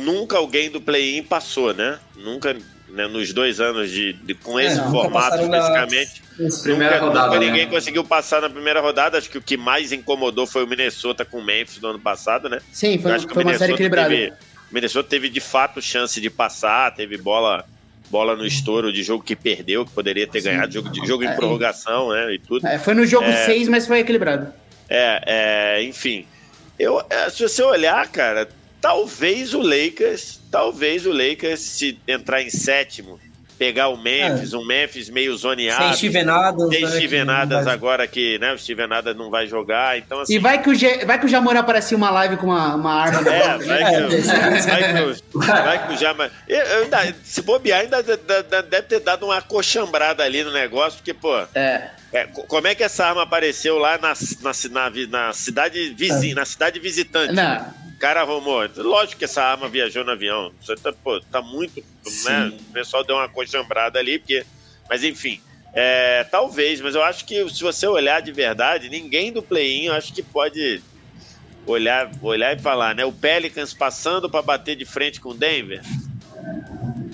nunca alguém do play-in passou, né? Nunca, né, nos dois anos de, de com é, esse é, formato especificamente. Na... Primeira nunca, rodada. Nunca né? ninguém conseguiu passar na primeira rodada. Acho que o que mais incomodou foi o Minnesota com o Memphis no ano passado, né? Sim, foi, foi uma série equilibrada. Teve, o Minnesota teve de fato chance de passar, teve bola bola no estouro de jogo que perdeu, que poderia ter Sim. ganhado, jogo, de, jogo em é, prorrogação, né? E tudo. É, foi no jogo 6, é, mas foi equilibrado. É, é enfim. Eu, é, se você olhar, cara, Talvez o Lakers, talvez o Lakers, se entrar em sétimo, pegar o Memphis, é. um Memphis meio zoneado. Sem Steven Adams. Sem né, vai... agora que né, o Steven Adams não vai jogar. Então, assim, e vai que o, G... vai que o Jamor aparecer uma live com uma, uma arma. É, vai que, o, vai que o Jamor... Se bobear, ainda deve ter dado uma acochambrada ali no negócio, porque, pô... É. É, como é que essa arma apareceu lá na, na, na, na cidade vizinha, é. na cidade visitante? Não cara arrumou. Lógico que essa arma viajou no avião. Você tá, pô, tá muito. Né? O pessoal deu uma cochambrada ali, porque. Mas enfim. É, talvez, mas eu acho que se você olhar de verdade, ninguém do play-in acho que pode olhar, olhar e falar, né? O Pelicans passando para bater de frente com o Denver.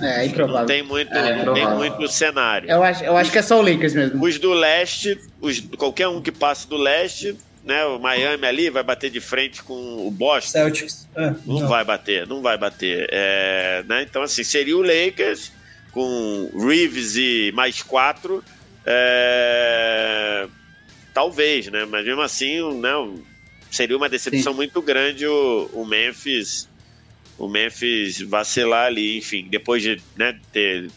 É, é improvável. Não tem muito, é, não tem muito cenário. Eu acho, eu acho que é só o Lakers mesmo. Os do leste, os, qualquer um que passe do leste, né, o Miami ali vai bater de frente com o Boston. Celtics. É, não, não, vai bater, não vai bater. É, né, então, assim, seria o Lakers com Reeves e mais quatro. É, talvez, né? Mas mesmo assim, né, seria uma decepção Sim. muito grande o, o Memphis o Memphis vacilar ali, enfim, depois de né, ter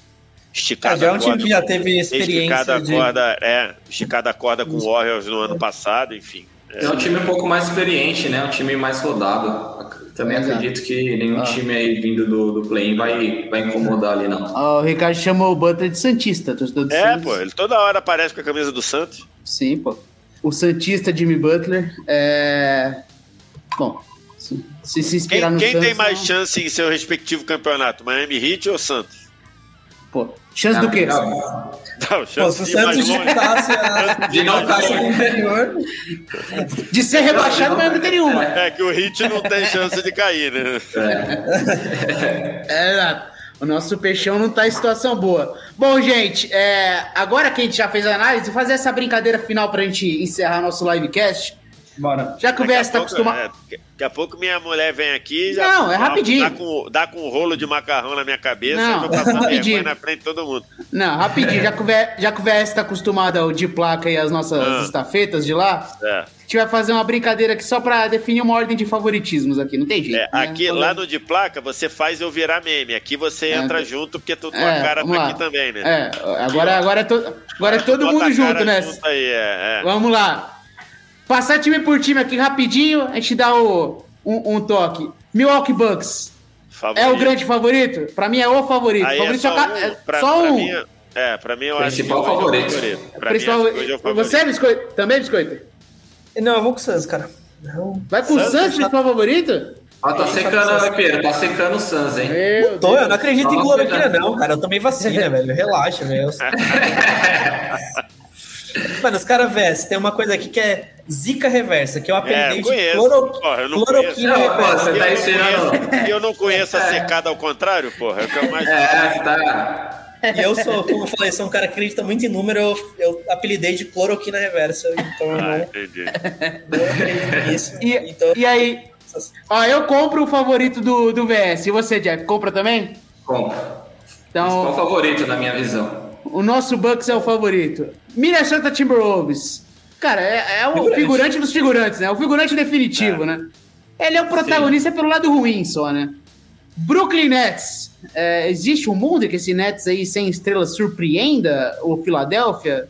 esticado já é um time que já teve experiência. Esticada a corda, é, esticada a corda com o Warriors no ano passado, enfim. É um time um pouco mais experiente, né? Um time mais rodado. Também Exato. acredito que nenhum ah. time aí vindo do, do play-in vai, vai incomodar ali, não. Ah, o Ricardo chamou o Butler de Santista, torcedor do É, Santos. pô, ele toda hora aparece com a camisa do Santos. Sim, pô. O Santista Jimmy Butler é. Bom, se se inspirar quem, no quem Santos. Quem tem mais não... chance em seu respectivo campeonato? Miami Heat ou Santos? Pô, chance do quê? Não, não chance Pô, se o Santos disputasse a... de não cair no interior. De ser rebaixado, mas não tem nenhuma. É que o Hit não tem chance de cair, né? É, é O nosso peixão não tá em situação boa. Bom, gente, é, agora que a gente já fez a análise, fazer essa brincadeira final pra gente encerrar nosso livecast. Bora. Já VS tá acostumado. é, daqui a pouco minha mulher vem aqui e já Não, é dá- rapidinho. Dá com, dá com um rolo de macarrão na minha cabeça Não, e vou passar rapidinho. na frente de todo mundo. Não, rapidinho, já que o VS, já que o VS tá acostumado ao de placa e as nossas Ah. estafetas de lá, É. a gente vai fazer uma brincadeira aqui só pra definir uma ordem de favoritismos aqui, não tem jeito. É, né? aqui, lá no de placa, você faz eu virar meme. Aqui você É, entra tá- junto, porque tu, tua É, cara tá lá. aqui também, né? É, agora, agora, é, to- agora é todo mundo junto, né? junto aí, é, é. Vamos lá. Passar time por time aqui rapidinho, a gente dá o, um, um toque. Milwaukee Bucks é Favorito. o grande favorito? Pra mim é o favorito. Aí favorito é só, ca- um, é pra, só pra um. mim, é- é, pra mim eu Principal acho que hoje é o favorito. Pra Principal- mim, hoje é o favorito. Você, Biscoito? Também, Biscoito? Não, eu vou com o Suns, cara. Não. Vai com o Santos principal favorito? Ó, tá secando, né, Pedro? Tá secando o Suns, hein? Meu Tô, eu não acredito em Nossa, cloroquina, cara. não, cara. Eu tomei vacina, velho. Relaxa, velho. Mano, os caras vestem. Tem uma coisa aqui que é zica reversa, que eu É, apelidei eu de conheço. cloro... Porra, eu não cloroquina conheço. Não, pô, reversa. você tá eu, ensinando. não conheço, eu não conheço a secada ao contrário, porra. É o que eu mais. É, tá. E eu sou, como eu falei, sou um cara que acredita muito em número, eu, eu apelidei de cloroquina reversa, então eu Ah, não, entendi. acredito nisso. E, então, e aí? Ó, eu compro o favorito do, do VS. E você, Jeff, compra também? Compro. Então, Principal favorito, na minha visão. O nosso Bucks é o favorito. Minnesota Timberwolves. Cara, é, é o Figurante. figurante dos figurantes, né? O figurante definitivo, né? Ele é o protagonista pelo lado ruim só, né? Brooklyn Nets. É, existe um mundo que esse Nets aí sem estrelas surpreenda o Philadelphia?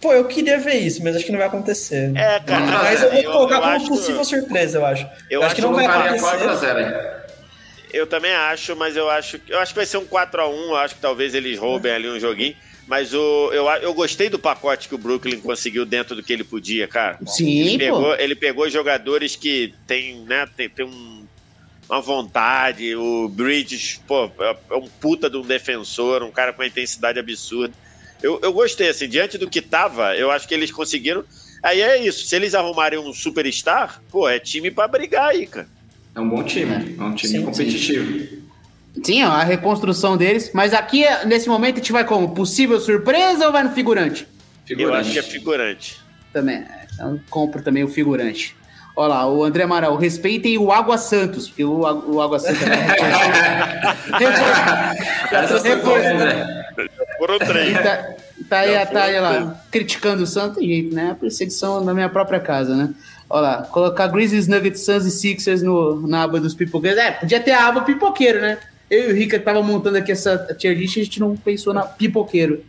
pô, eu queria ver isso, mas acho que não vai acontecer. É, cara. mas eu vou colocar como acho- possível surpresa, eu acho. eu Eu, acho acho que não vai Colocaria acontecer. 4x0 aí. Eu também acho, mas eu acho, eu acho que vai ser um 4x1. Eu acho que talvez eles roubem ali um joguinho. Mas o, eu, eu gostei do pacote que o Brooklyn conseguiu dentto do que ele podia, cara. Sim, Ele pegou, ele pegou jogadores que tem, né, tem, tem um- uma vontade. O Bridges, pô, é é um puta de um defensor, um cara com uma intensidade absurda. Eu, eu gostei, assim, diante do que tava, eu acho que eles conseguiram. Aí é isso, se eles arrumarem um superstar, pô, é time pra brigar aí, cara. É um bom time. É um time Sim, competitivo. Sim, ó, a reconstrução deles. Mas aqui, nesse momento, a gente vai como? Possível surpresa ou vai no figurante? Eu Figurante. acho que é figurante. Também. é, Então, compro também o figurante. Olha lá, o André Amaral, respeitem o Água Santos, porque o, Água- o Água Santos. Boa, né? Foram três. tá, tá aí a Thalia foi, lá, criticando o Santos, tem jeito, né? A perseguição da minha própria casa, né? Olha lá, colocar Grizzlies, Nuggets, Suns e Sixers no, na aba dos pipoqueiros. É, podia ter a aba pipoqueiro, né? Eu e o Rica tava montando aqui essa tier list e a gente não pensou na pipoqueiro.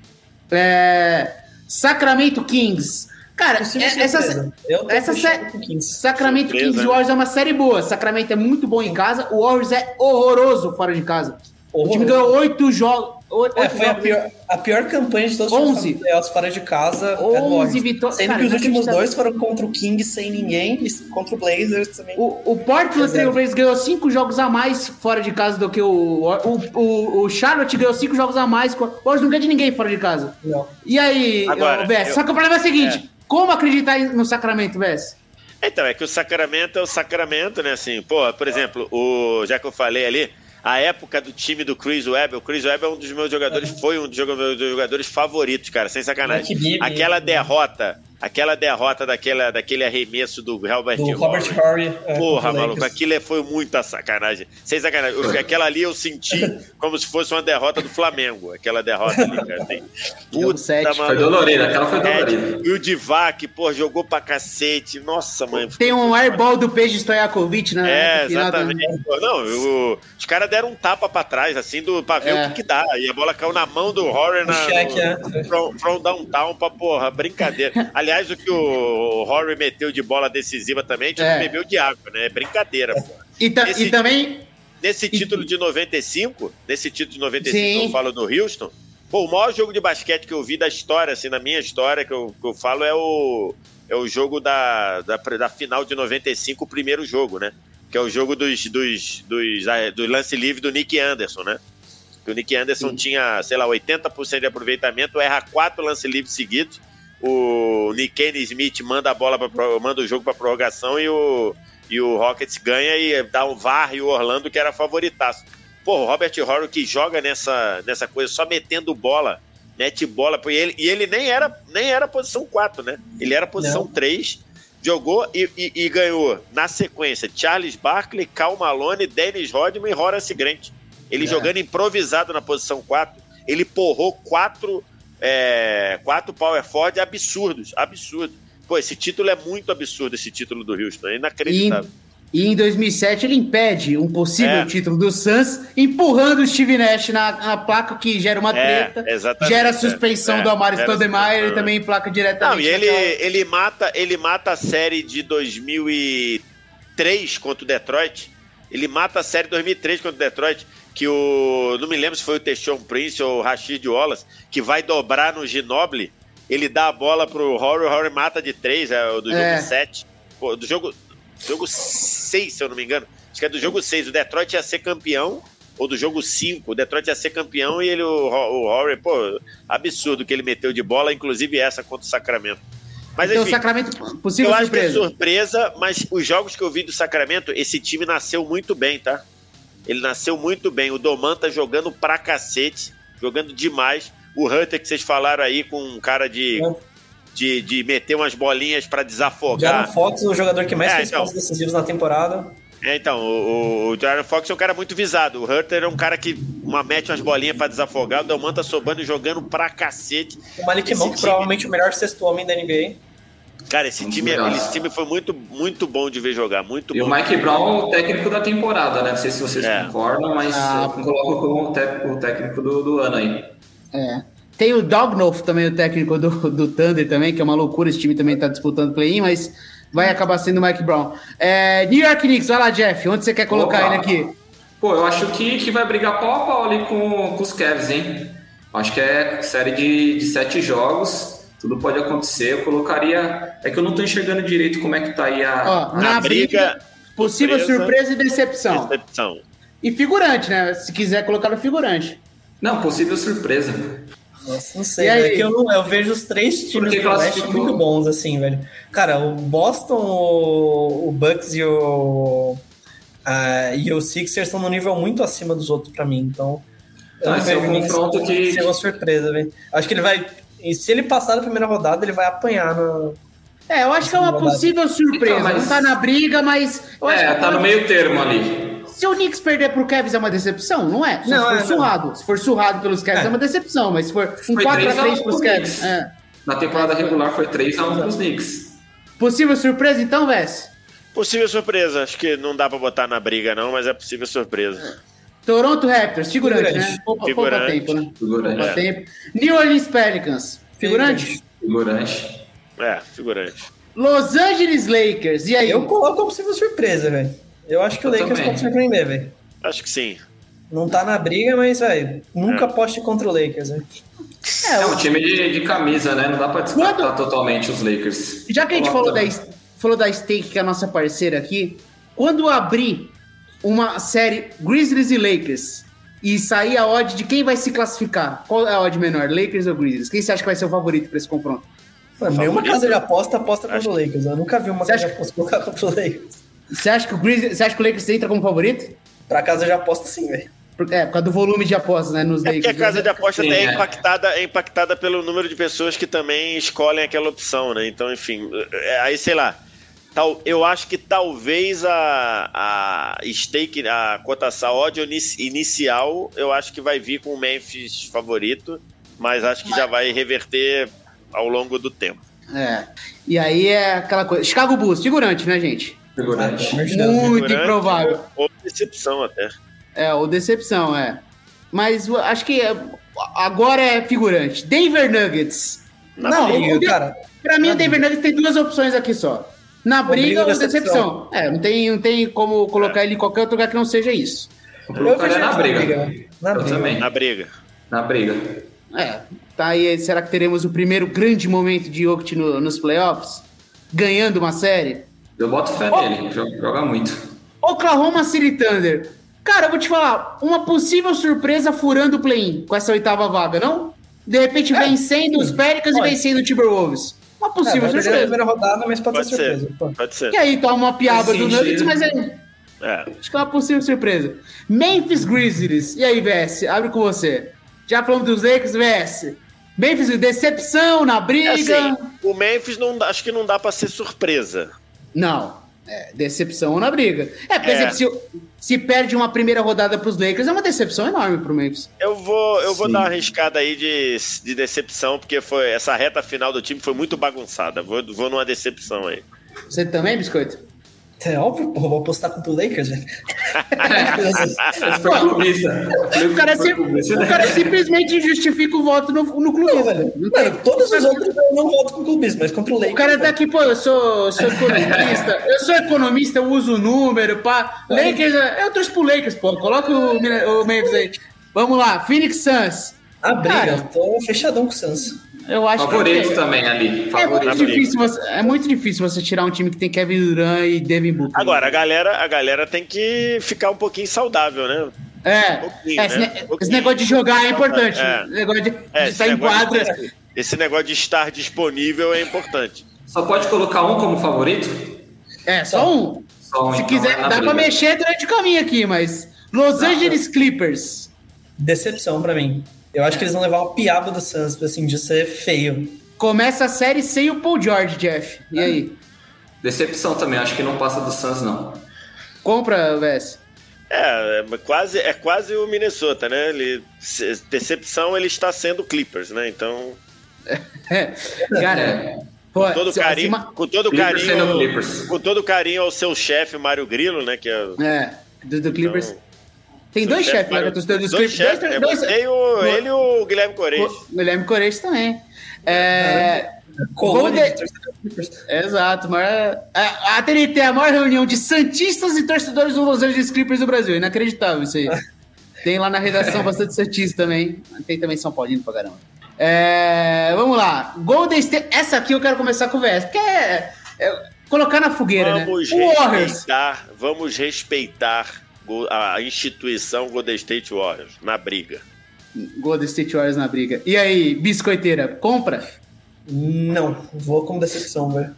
É, Sacramento Kings. Cara, Possível é- essa, essa fechado sé- com 15. Sacramento Surpresa, Kings e né? Warriors é uma série boa. Sacramento é muito bom em casa, o Warriors é horroroso fora de casa. O time Horroroso. ganhou oito jogos. Oito É, foi a pior, a pior campanha de todos 11. os playoffs fora de casa. é do 11 Warriors. vitórias. Sendo Cara, que os últimos inacreditável. dois foram contra o King sem ninguém e contra o Blazers também. O, o Portland Exato. Trail Blazers ganhou cinco jogos a mais fora de casa do que o. O, o, o Charlotte ganhou cinco jogos a mais. O Warriors não ganha de ninguém fora de casa. Não. E aí, Agora, Bess, eu- só que o problema é o seguinte: como acreditar no Sacramento, Bess? Então, é que o Sacramento é o Sacramento, né? Assim, pô, por exemplo, o, já que eu falei ali, a época do time do Chris Webber, o Chris Webber é um dos meus jogadores, foi um dos meus jogadores favoritos, cara, sem sacanagem. Aquela derrota, aquela derrota daquela, daquele arremesso do Herbert Do Horry. Robert Horry. é, Porra, o maluco, aquilo é- foi muita sacanagem. Sem sacanagem. Eu- Aquela ali eu senti como se fosse uma derrota do Flamengo. Aquela derrota ali, cara. Assim. Jogo sete. Foi dolorida, aquela foi É, dolorida. e o Divac, pô, jogou pra cacete. Nossa, mãe. Tem um airball do Peixe Stojakovic, né? É, exatamente. Pô, Não, o- os caras deram um tapa pra trás, assim, do, pra ver É. o que, que dá. E a bola caiu na mão do Horror na, cheque, no, é. from, from downtown pra porra, brincadeira. Aliás, o que o Horror meteu de bola decisiva também, a gente É. não bebeu de água, né? É brincadeira, pô. E, ta- Esse- e também. Nesse título de 95, nesse título de 95 Sim. que eu falo do Houston, pô, o maior jogo de basquete que eu vi da história, assim, na minha história, que eu, que eu falo é o, é o jogo da, da, da final de 95, o primeiro jogo, né? Que é o jogo dos, dos, dos, ah, do lance livre do Nick Anderson, né? Que o Nick Anderson tinha, sei lá, 80% de aproveitamento, erra quatro lances livres seguidos. O Nick Kenny Smith manda a bola, pra, manda o jogo para prorrogação e o, e o Rockets ganha e dá um VAR e o Orlando que era favoritaço. Pô, o Robert Horry que joga nessa, nessa coisa só metendo bola, mete bola, e ele, e ele nem era nem era posição 4, né? Ele era posição Não. 3 jogou e, e- e ganhou na sequência Charles Barkley, Cal Malone, Dennis Rodman e Horace Grant. Ele É. jogando improvisado na posição 4, ele porrou quatro, é, quatro power forward absurdos, absurdo. Pô, esse título é muito absurdo, esse título do Houston, é E, inacreditável. e em 2007 ele impede um possível É. título do Suns, empurrando o Steve Nash na, na placa, que gera uma É, treta. exatamente, Gera é. suspensão É, do gera Stoudemire, ele também placa diretamente. Não, e ele, ele, mata, ele mata a série de 2003 contra o Detroit. Ele mata a série de 2003 contra o Detroit, que o. Não me lembro se foi o Teixon Prince ou o Rashid Wallace, que vai dobrar no Ginoble. Ele dá a bola pro Horry, o Horry mata de 3, é o do jogo É. 7. Pô, do jogo, jogo 6, se eu não me engano. Acho que é do jogo 6. O Detroit ia ser campeão, ou do jogo 5. O Detroit ia ser campeão e ele, o, o Horry, pô, absurdo que ele meteu de bola, inclusive essa contra o Sacramento. Mas então, enfim, Sacramento, possível eu acho que é surpresa. surpresa, mas os jogos que eu vi do Sacramento, esse time nasceu muito bem, tá? Ele nasceu muito bem. O Doman tá jogando pra cacete, jogando demais. O Hunter que vocês falaram aí com um cara de, É. de, de meter umas bolinhas pra Jaron desafogar. Fox, o jogador que mais É, fez então. pontos decisivos na temporada. É, então, o, o Jaron Fox é um cara muito visado. O Hunter é um cara que uma, mete umas bolinhas pra desafogar. O Doman tá sobando e jogando pra cacete. O Malik Monk, time- provavelmente o melhor sexto homem da NBA. Cara, esse Muito time, legal. esse time foi muito, muito bom de ver jogar. Muito E bom. o Mike Brown, o técnico da temporada, né? Não sei se vocês É. concordam, mas Ah, eu coloco como o técnico do, do ano aí. É. Tem o Dognoff também, o técnico do, do Thunder também, que é uma loucura, esse time também tá disputando play-in, mas vai acabar sendo o Mike Brown. É, New York Knicks, vai lá, Jeff, onde você quer colocar Opa. ele aqui? Pô, eu acho que, que vai brigar pau a pau ali com, com os Cavs, hein? Acho que é série de, de sete jogos, tudo pode acontecer. Eu colocaria. É que eu não tô enxergando direito como é que tá aí a. Ó, Na na briga, briga, possível surpresa. surpresa e decepção. Decepção. E figurante, né? Se quiser colocar no figurante. Não, possível surpresa. Nossa, não sei, E aí? É que eu, não- eu vejo os três times Porque do Oeste classificou. muito bons, assim, velho. Cara, o Boston, o, o Bucks e o, a- e o Sixers estão num nível muito acima dos outros pra mim, então... Tá, esse é um confronto que- ser uma surpresa, velho. Acho que ele vai... E se ele passar na primeira rodada, ele vai apanhar no... É, eu acho que é uma possível surpresa. Então, mas- Não tá na briga, mas. Eu acho É, que tá no meio termo ali. Se o Knicks perder pro Cavs é uma decepção, não é? Só Não, se for é, não. surrado. Se for surrado pelos Cavs é, É. uma decepção, mas se for um Foi 4x3 3 a 1 pros pro Cavs. É. Na temporada regular foi 3x1 pros Knicks. Possível surpresa, então, Vess? Possível surpresa. Acho que não dá pra botar na briga, não, mas é possível surpresa. Toronto Raptors, figurante, Figurante. né? Poupa, Figurante. tempo, né? Figurante. Poupa tempo. New Orleans Pelicans, figurante. Figurante. É, figurante. Los Angeles Lakers, e aí? Eu coloco como possível surpresa, velho. Eu acho que o Eu Lakers também. pode surpreender, velho. Acho que sim. Não tá na briga, mas, velho, nunca É. aposte contra o Lakers, velho. É, É o- um time de, de camisa, né? Não dá pra descartar Quando- totalmente os Lakers. Já que a gente falou da, falou da Stake, que é a nossa parceira aqui, quando abrir uma série Grizzlies e Lakers e sair a odd de quem vai se classificar, qual é a odd menor, Lakers ou Grizzlies? Quem você acha que vai ser o favorito para esse confronto? Mano, nenhuma casa de aposta aposta contra Acho o Lakers. Eu nunca vi uma Você casa de acha- aposta colocar contra o Lakers. Você acha que o, Grizzlies, você acha que o Lakers entra como favorito? Pra casa de aposta, sim, velho. É, por causa do volume de apostas, né, nos É porque a Lakers. casa de aposta Sim, é, é. impactada, é impactada pelo número de pessoas que também escolhem aquela opção, né? Então, enfim, é, aí sei lá. Tal, eu acho que talvez a, a stake, a cotação inici- inicial, eu acho que vai vir com o Memphis favorito, mas acho que já vai reverter ao longo do tempo. É. E aí é aquela coisa. Chicago Bulls, figurante, né, gente? Figurante. Muito Figurante improvável. Ou decepção até. É, ou decepção, é. Mas eu acho que é- agora é figurante. Denver Nuggets. Na não, o- cara. pra mim o Denver Nuggets tem duas opções aqui só. Na briga briga ou decepção. É, não tem, não tem como colocar ele em qualquer outro lugar que não seja isso. Eu Eu colocaria vejo na eles briga. velho. Na Eu briga. também. Na briga. Na briga. É, tá aí. Será que teremos o primeiro grande momento de Jokic no- nos playoffs? Ganhando uma série? Eu boto fé nele. Joga, muito. Oklahoma City Thunder. Cara, eu vou te falar, uma possível surpresa furando o play-in com essa oitava vaga, não? De repente É, vencendo os Pelicans e vencendo o Timberwolves. Uma É, possível na surpresa. primeira rodada, mas pode, Pode ser ser. surpresa. pô. Pode ser. E aí toma uma piada do. Nuggets, mas é, É. acho que é uma possível surpresa. Memphis Grizzlies. E aí, VS, abre com você. Já falamos dos Lakers, VS. Memphis, decepção na briga. É assim, O Memphis não, acho que não dá pra ser surpresa. Não. É, decepção na briga. É, por É. exemplo, se, se perde uma primeira rodada pros Lakers, é uma decepção enorme pro Memphis. Eu vou, eu vou Sim. dar uma arriscada aí de, de decepção, porque foi essa reta final do time foi muito bagunçada. Vou, vou numa decepção aí. Você também, Biscoito? É óbvio, pô, vou apostar contra o Lakers, velho. O cara, clubista, o cara simplesmente justifica o voto no, no clube, velho. Não tem- Mano, todos os outros eu não voto com o clubismo, mas contra o Lakers. O cara tá aqui, pô, eu sou, sou economista, eu sou economista, eu uso o número, pá. Lakers, eu trouxe pro Lakers, pô. Coloca o, o Memphis aí. Vamos lá, Phoenix Suns. A briga, Cara. eu tô fechadão com o Suns. Eu acho Favorito que. também ali. É Favorito. muito, difícil você, é muito difícil você tirar um time que tem Kevin Durant e Devin Booker. Agora, a galera, a galera tem que ficar um pouquinho saudável, né? É, pouquinho, é, esse, né? ne- Pouquinho. esse negócio de jogar é importante. É. Esse negócio de, É, de esse estar em quadra. de- esse negócio de estar disponível é importante. Só pode colocar um como favorito? É, só um. Só um, Se então, quiser, é dá pra briga. mexer durante o caminho aqui, mas. Los Angeles Clippers. Decepção pra mim. Eu acho que eles vão levar uma piaba do Suns, assim, de ser feio. Começa a série sem o Paul George, Jeff. E aí? Decepção também, acho que não passa do Suns, não. Compra, Vess. É, é quase, é quase o Minnesota, né? Ele, decepção ele está sendo Clippers, né? Então, Cara, pô, com todo carinho, acima- com todo Clippers sendo carinho, Clippers. com todo carinho ao seu chefe Mário Grilo, né? Que é É, do, do Clippers. Então, Tem seu dois chefe chefes lá da torcida dos dois né? dois, e o, ele e o Guilherme Corez. O Guilherme Corez também. É, Colônia exato. Maior, a, a TNT é a maior reunião de Santistas e torcedores do Los Angeles Clippers do Brasil. Inacreditável isso aí. Tem lá na redação bastante Santista também. Tem também São Paulino pra caramba. É, vamos lá. Golden State. Essa aqui eu quero começar com o VS, porque é, é colocar na fogueira, Vamos né? O Warriors. respeitar, vamos respeitar a instituição Golden State Warriors na briga. Golden State Warriors na briga. E aí, biscoiteira, compra? Não, vou com decepção, velho.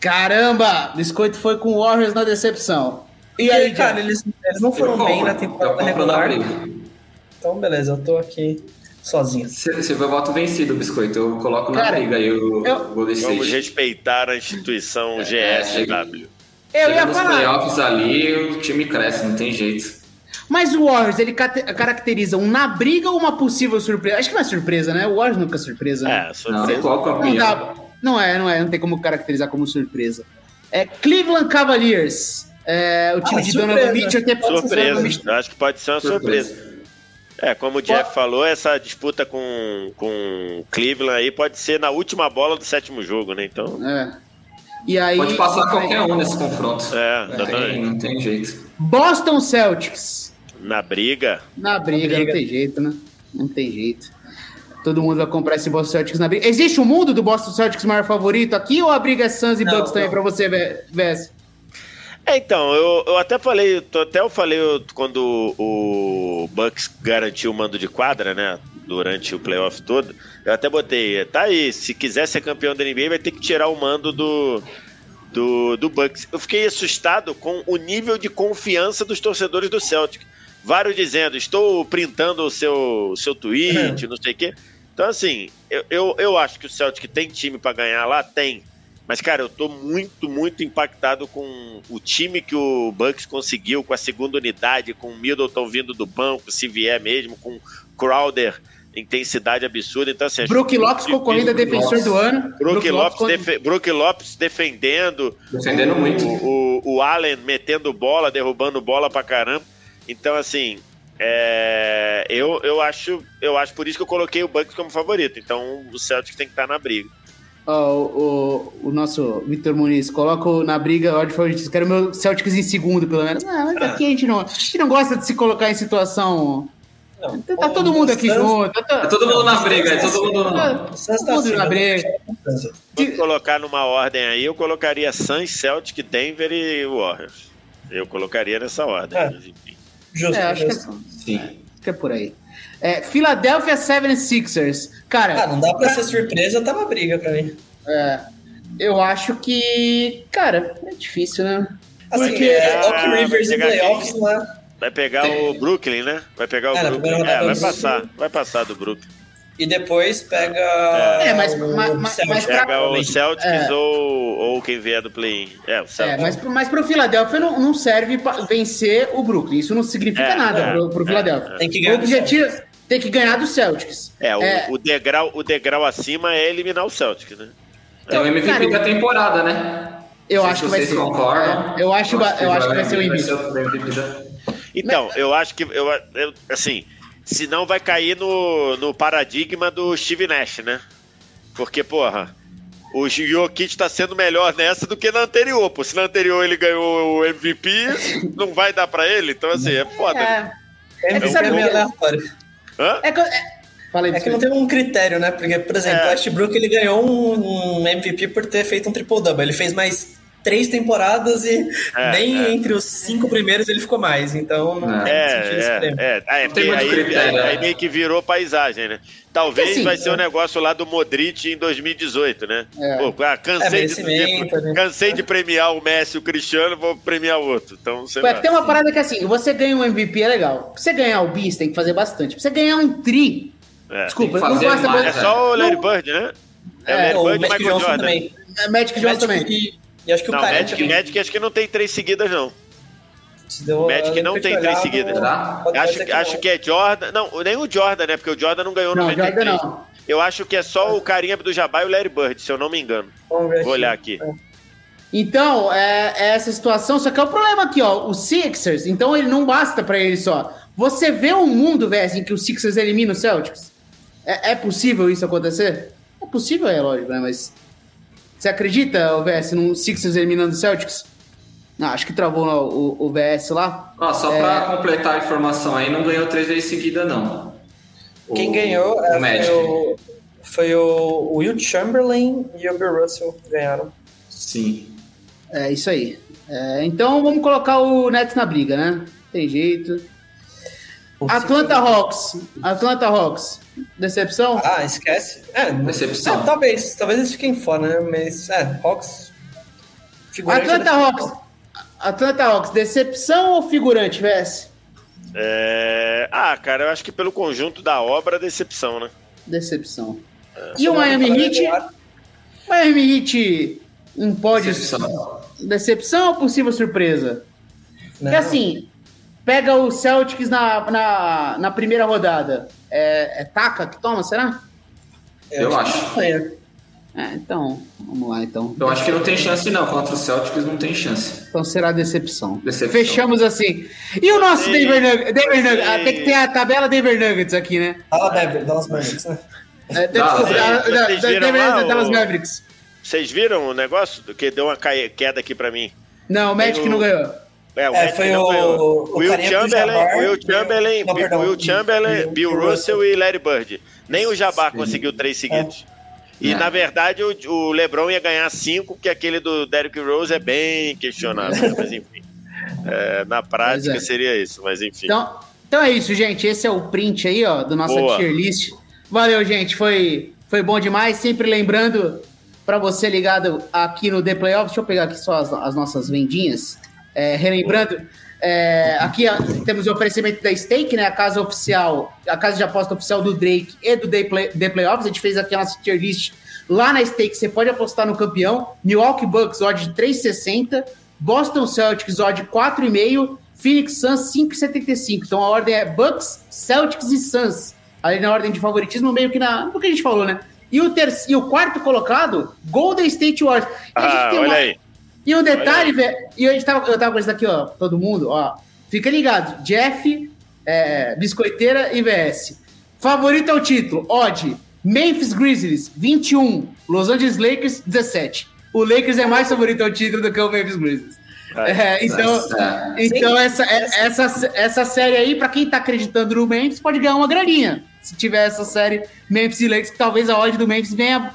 Caramba! Biscoito foi com Warriors na decepção. E aí, Porque, cara, cara? eles, eles não foram bem na temporada na regular. Então, beleza, eu tô aqui sozinho. Se for voto vencido, Biscoito, eu coloco na Cara, briga aí o eu- Golden Vamos State. respeitar a instituição É, GSW. Eu ia Chega nos falar. playoffs ali, o time cresce, não tem jeito. Mas o Warriors, ele caracteriza um na briga ou uma possível surpresa? Acho que não é surpresa, né? O Warriors nunca é surpresa. né? É, Não, surpresa. Não campeão. dá. Não é, não é. Não tem como caracterizar como surpresa. É Cleveland Cavaliers. É, o time Ah, de surpresa. Donovan Mitchell Surpresa. Donovan Mitchell- Eu acho que pode ser uma surpresa. Surpresa. É, como o Jeff falou, essa disputa com, com Cleveland aí pode ser na última bola do sétimo jogo, né? Então, É. E aí, Pode passar qualquer um nesse confronto. é, Não tem, exatamente. não tem jeito. Boston Celtics. Na briga, Na briga, Na briga. não tem jeito, né? Não tem jeito. Todo mundo vai comprar esse Boston Celtics na briga. Existe o mundo do Boston Celtics maior favorito aqui ou a briga é Suns e Não, Bucks também pra você, Vess? É, então, eu, eu até falei, tô- até eu falei quando o Bucks garantiu o mando de quadra, né? Durante o playoff todo, eu até botei, tá aí, se quiser ser campeão da NBA, vai ter que tirar o mando do, do, do Bucks. Eu fiquei assustado com o nível de confiança dos torcedores do Celtic. Vários dizendo, estou printando o seu, seu tweet, não sei o quê. Então, assim, eu, eu, eu acho que o Celtic tem time pra ganhar lá, tem. Mas, cara, eu tô muito, muito impactado com o time que o Bucks conseguiu, com a segunda unidade, com o Middleton vindo do banco, se vier mesmo, com Crowder, intensidade absurda. Então, assim, Brook Lopes concorrendo a defensor do ano. Brook Lopes, defe- Brook Lopes defendendo, Defendendo muito. o, o, o Allen metendo bola, derrubando bola pra caramba. Então, assim, é, eu, eu, acho, eu acho por isso que eu coloquei o Bucks como favorito. Então, o Celtics tem que estar na briga. Ó, o, o, o nosso Vitor Muniz, coloco na briga ordem favorita. Quero meu Celtics em segundo, pelo menos. Ah, mas aqui a gente não, a gente não gosta de se colocar em situação. Não, Tá todo mundo aqui Suns- junto. Tá, É todo mundo na briga, é todo mundo. tá, todo tá mundo na acima, briga. Suns. Se colocar numa ordem aí, eu colocaria Suns, Celtic, Denver e Warriors. Eu colocaria nessa ordem. É. Justo, É, acho que é, justo. Sim. acho que é por aí. É, Philadelphia 76ers. Cara, Ah, não dá pra ser surpresa, tá uma briga pra mim. é, eu acho que. Cara, é difícil, né? Assim, Porque- é, Doc Rivers vai em playoffs lá. Vai pegar o Brooklyn, né? Vai pegar o É, Brooklyn. É, vai passar. Vai passar do Brooklyn. E depois pega. É, mas- o mas- mas- Celtics. mas pra- Pega o Celtics É. ou, ou quem vier do play-in. É, o É, Celtics. mas, pro- mas pro Philadelphia não, não serve pra vencer o Brooklyn. Isso não significa É, nada é, pro, pro é, Philadelphia. é. Tem que O ganhar do objetivo tem que ganhar do Celtics. É, o, É. o degrau, o degrau acima é eliminar o Celtics, né? É o MVP Cara, da temporada, né? Eu acho que vai vocês ser. concordam. Eu acho, eu acho que vai ser o o MVP da- Então, eu acho que. Eu, eu- assim, senão vai cair no, no paradigma do Steve Nash, né? Porque, porra, o Jokic tá sendo melhor nessa do que na anterior. Pô, se na anterior ele ganhou o MVP, não vai dar pra ele. Então, assim, é foda. É, MVP É que sabe é meio que- aleatório. Hã? é é- É que não tem um critério, né? Porque, por exemplo, É. o Westbrook ele ganhou um, um MVP por ter feito um triple-double. Ele fez mais três temporadas e É, nem é. entre os cinco primeiros ele ficou mais. Então não É. tem sentido esse É, prêmio. é, é. É tem aí, critério, aí- aí meio que virou paisagem, né? Talvez assim, vai ser o é. negócio lá do Modric em 2018, né? É. Pô, ah, cansei, É, de, de- cansei de premiar o Messi e o Cristiano, vou premiar outro. Então, sei Ué, tem uma parada que assim, você ganha um MVP é legal. Pra você ganhar o bis, tem que fazer bastante. Pra você ganhar um tri. É. Desculpa, não basta. mais, É só o Larry. Bird, né? É, É, o Larry o Bird e Magic Michael Johnson Jordan. também. É, Magic Johnson também. E, e acho que o Não, cara Magic, Magic acho que não tem três seguidas, não. deu, Magic eu não tem três seguidas. Pode Acho, que- acho que é Jordan. Não, nem o Jordan, né? Porque o Jordan não ganhou Não, 93. Jordan não. Eu acho que é só o carinha do Jabá e o Larry Bird, se eu não me engano. Vamos ver Vou olhar aqui. Então, é, é essa situação, só que é o problema aqui, ó. O Sixers, então ele não basta pra ele só. Você vê um mundo, velho, em que o Sixers elimina o Celtics? É, é possível isso acontecer? É possível, é lógico, né? Mas. Você acredita, o VS, num Sixers eliminando o Celtics? Não, acho que travou o, o, o VS lá. Ó, só É. pra completar a informação aí, não ganhou três vezes seguida, não. Quem O- ganhou o é, Magic. foi, o, foi o Will Chamberlain e o Bill Russell que ganharam. Sim. É isso aí. É, então vamos colocar o Nets na briga, né? Tem jeito. Atlanta Hawks. Atlanta Hawks. Decepção? Ah, esquece. É, Decepção. é, talvez, talvez eles fiquem fora, né? Mas, é, Hawks. Atlanta Hawks. Atlanta Hawks, decepção ou figurante, VS? É... Ah, cara, eu acho que pelo conjunto da obra, decepção, né? Decepção. É. E o Miami Heat? Miami Heat não pode. Decepção. Decepção ou possível surpresa? Não. Porque assim, pega o Celtics na, na, na primeira rodada. É, é Taca que toma, será? Eu acho. que ganha. É, então, vamos lá então. Eu acho que não tem chance, não. Contra o Celtics não tem chance. Então será decepção. Decepção. Fechamos assim. E o nosso Sim. Denver Nuggets? Denver Nuggets. Ah, tem que ter a tabela Denver Nuggets aqui, né? Dallas Mavericks, Dallas Mavericks, né? É, é. Denver Dallas Mavericks. Vocês viram o negócio? Do que deu uma queda aqui pra mim. Não, o Magic não ganhou. É, o É, foi o- o Will Chamberlain, Jabbar, Will Bill- Chamberlain, não, perdão, Will Chamberlain, Bill- Bill Russell Russell. e Larry Bird. Nem o Jabá Sim. conseguiu três seguidos. E É. na verdade o, o LeBron ia ganhar cinco, porque aquele do Derrick Rose é bem questionável. né? Mas enfim. É, na prática é. seria isso, mas enfim. Então, então é isso, gente. Esse é o print aí, ó, do nossa Boa. tier list. Valeu, gente. Foi, foi bom demais. Sempre lembrando para você ligado aqui no The Playoffs. Deixa eu pegar aqui só as, as nossas vendinhas. É, relembrando, é, aqui temos o oferecimento da Stake, né? A casa oficial, a casa de aposta oficial do Drake e do The, Play, The Playoffs. A gente fez aqui a nossa tier list lá na Stake. Você pode apostar no campeão. Milwaukee Bucks, odd de 3,60. Boston Celtics, odd 4,5. Phoenix Suns, 5,75. Então a ordem é Bucks, Celtics e Suns. Ali na ordem de favoritismo, meio que na. No que a gente falou, né? E o, terceiro, e o quarto colocado, Golden State Warriors. E a gente Ah, tem olha uma- aí. E um detalhe, velho, e eu tava, eu tava com isso aqui, ó, todo mundo, ó. Fica ligado, Jeff, é, Biscoiteira e VS. Favorito ao título, odd, Memphis Grizzlies, 21, Los Angeles Lakers, 17. O Lakers é mais favorito ao título do que o Memphis Grizzlies. É, então, então essa, essa, essa série aí, pra quem tá acreditando no Memphis, pode ganhar uma graninha. Se tiver essa série Memphis e Lakers, que talvez a odd do Memphis venha,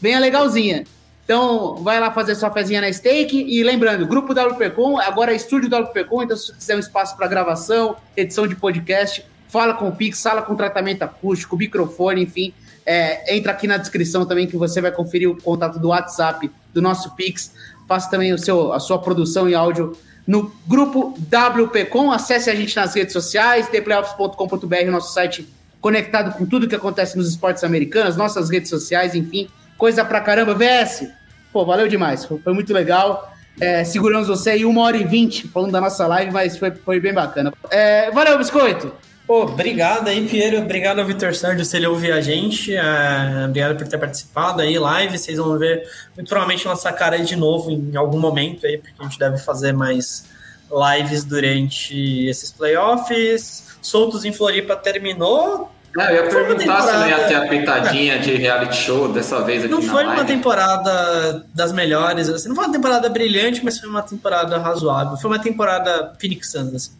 venha legalzinha. Então, vai lá fazer sua fezinha na stake. E lembrando, grupo WPcom, agora é estúdio WPcom, então se quiser um espaço para gravação, edição de podcast, fala com o Pix, sala com tratamento acústico, microfone, enfim. é, entra aqui na descrição também que você vai conferir o contato do WhatsApp do nosso Pix. Faça também o seu, a sua produção em áudio no grupo WPcom. Acesse a gente nas redes sociais, theplayoffs.com.br, nosso site conectado com tudo que acontece nos esportes americanos, nossas redes sociais, enfim, coisa pra caramba. VS, pô, valeu demais, foi, muito legal. É, seguramos você aí uma hora e vinte falando da nossa live, mas foi, foi bem bacana. É, valeu, Biscoito! Pô, obrigado aí, Piero. Obrigado ao Vitor Sérgio se ele ouvir a gente. É, obrigado por ter participado aí, live. Vocês vão ver muito provavelmente nossa cara de novo em algum momento aí, porque a gente deve fazer mais lives durante esses playoffs. Soltos em Floripa terminou. Não, eu ia perguntar se não ia ter a pitadinha de reality show dessa vez aqui Não foi uma temporada das melhores, assim, não foi uma temporada brilhante, mas foi uma temporada razoável. Foi uma temporada Phoenix Suns, assim.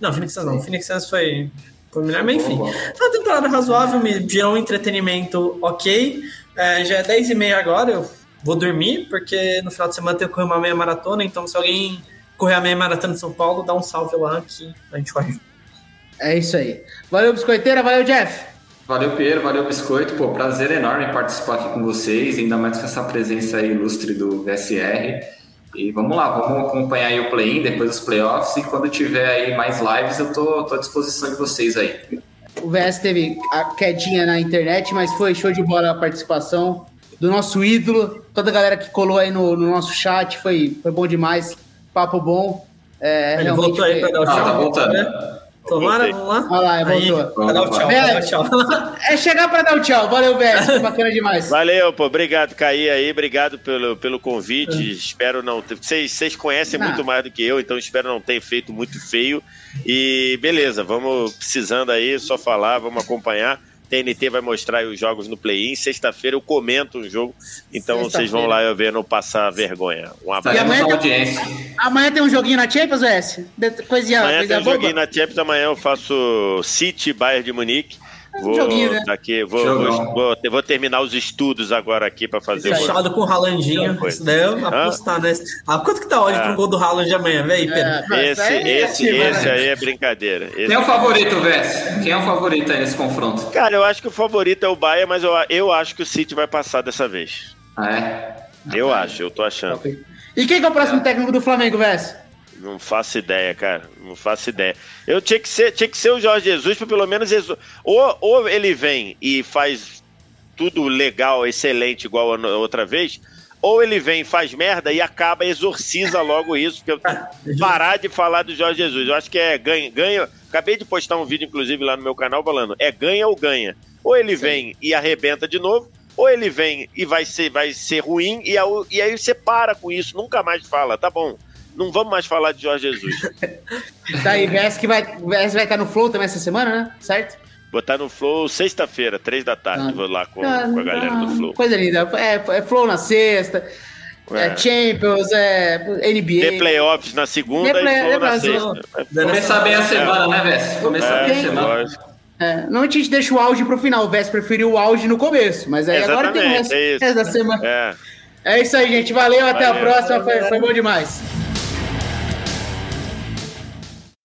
Não, Phoenix Suns não. Phoenix Suns foi, foi melhor, mas enfim. Foi uma temporada razoável, me gerou um entretenimento ok. É, já é 10 e meia agora, eu vou dormir, porque no final de semana tenho que correr uma meia maratona, então se alguém correr a meia maratona de São Paulo, dá um salve lá que a gente corre. É isso aí. Valeu, Biscoiteira, valeu, Jeff! Valeu, Pedro, valeu, Biscoito. Pô, prazer enorme participar aqui com vocês, ainda mais com essa presença aí ilustre do VSR. E vamos lá, vamos acompanhar aí o play-in, depois os playoffs, e quando tiver aí mais lives, eu tô, tô à disposição de vocês aí. O VS teve a quedinha na internet, mas foi show de bola a participação do nosso ídolo, toda a galera que colou aí no, no nosso chat, foi, foi bom demais, papo bom. É, Ele voltou aí foi- pra dar o Ah, tchau. tá voltando. né? Tomara, vamos lá. Olha lá, Aí, voltou. vai dar o tchau, vai o tchau. É chegar pra dar o tchau. Valeu, VS, foi bacana demais. Valeu, pô. Obrigado, Caí aí. Obrigado pelo, pelo convite. Espero não ter. Vocês, vocês conhecem Ah. muito mais do que eu, então espero não ter feito muito feio. E beleza, vamos precisando aí, só falar, vamos acompanhar. TNT vai mostrar aí os jogos no play-in. Sexta-feira eu comento um jogo, então vocês vão lá eu ver não passar vergonha. Um abraço. Estaremos amanhã tem- audiência. Amanhã tem um joguinho na Champions, VS? De- Coisinha, Amanhã coisinha tem um boba? joguinho na Champions, amanhã eu faço City Bayern de Munique. Vou, joguinho, né? daqui, vou, vou, vou, vou terminar os estudos agora aqui para fazer o Fechado com o Ralandinho. Isso daí eu apostar, né? Ah, quanto que tá hoje É. pra um gol do Haaland amanhã, velho, Pedro? É, mas Esse, aí é esse, esse né? aí é brincadeira. Esse- Quem é o favorito, Vess? Quem é o favorito aí nesse confronto? Cara, eu acho que o favorito é o Bayern, mas eu, eu acho que o City vai passar dessa vez. Ah, é? Eu acho, eu tô achando. E quem que é o próximo técnico do Flamengo, VS? Não faço ideia, cara. Não faço ideia. Eu tinha que ser, tinha que ser o Jorge Jesus, pra pelo menos. exo- Ou, ou ele vem e faz tudo legal, excelente, igual a outra vez. Ou ele vem, faz merda e acaba, exorciza logo isso, porque eu tenho que parar de falar do Jorge Jesus. Eu acho que é ganha, ganha. Acabei de postar um vídeo, inclusive, lá no meu canal falando: é ganha ou ganha. Ou ele vem e arrebenta de novo, ou ele vem e vai ser, vai ser ruim, e, e aí você para com isso, nunca mais fala, tá bom. Não vamos mais falar de Jorge Jesus. Tá aí, VS que vai, VS vai estar no Flow também essa semana, né? Certo? Botar no Flow sexta-feira, três da tarde. Ah. Vou lá com, Ah, com a galera ah, do Flow. Coisa linda. É, é Flow na sexta, é, É. Champions, é NBA. Ter playoffs na segunda play- e Flow na é, sexta. Começar bem a semana, né, Vess? Começar bem a É, semana. lógico. É, normalmente a gente deixa o auge pro final. O VS preferiu o auge no começo, mas aí agora tem o resto, é isso. da semana. É. É isso aí, gente. Valeu, até a Valeu. próxima. Foi, foi bom demais.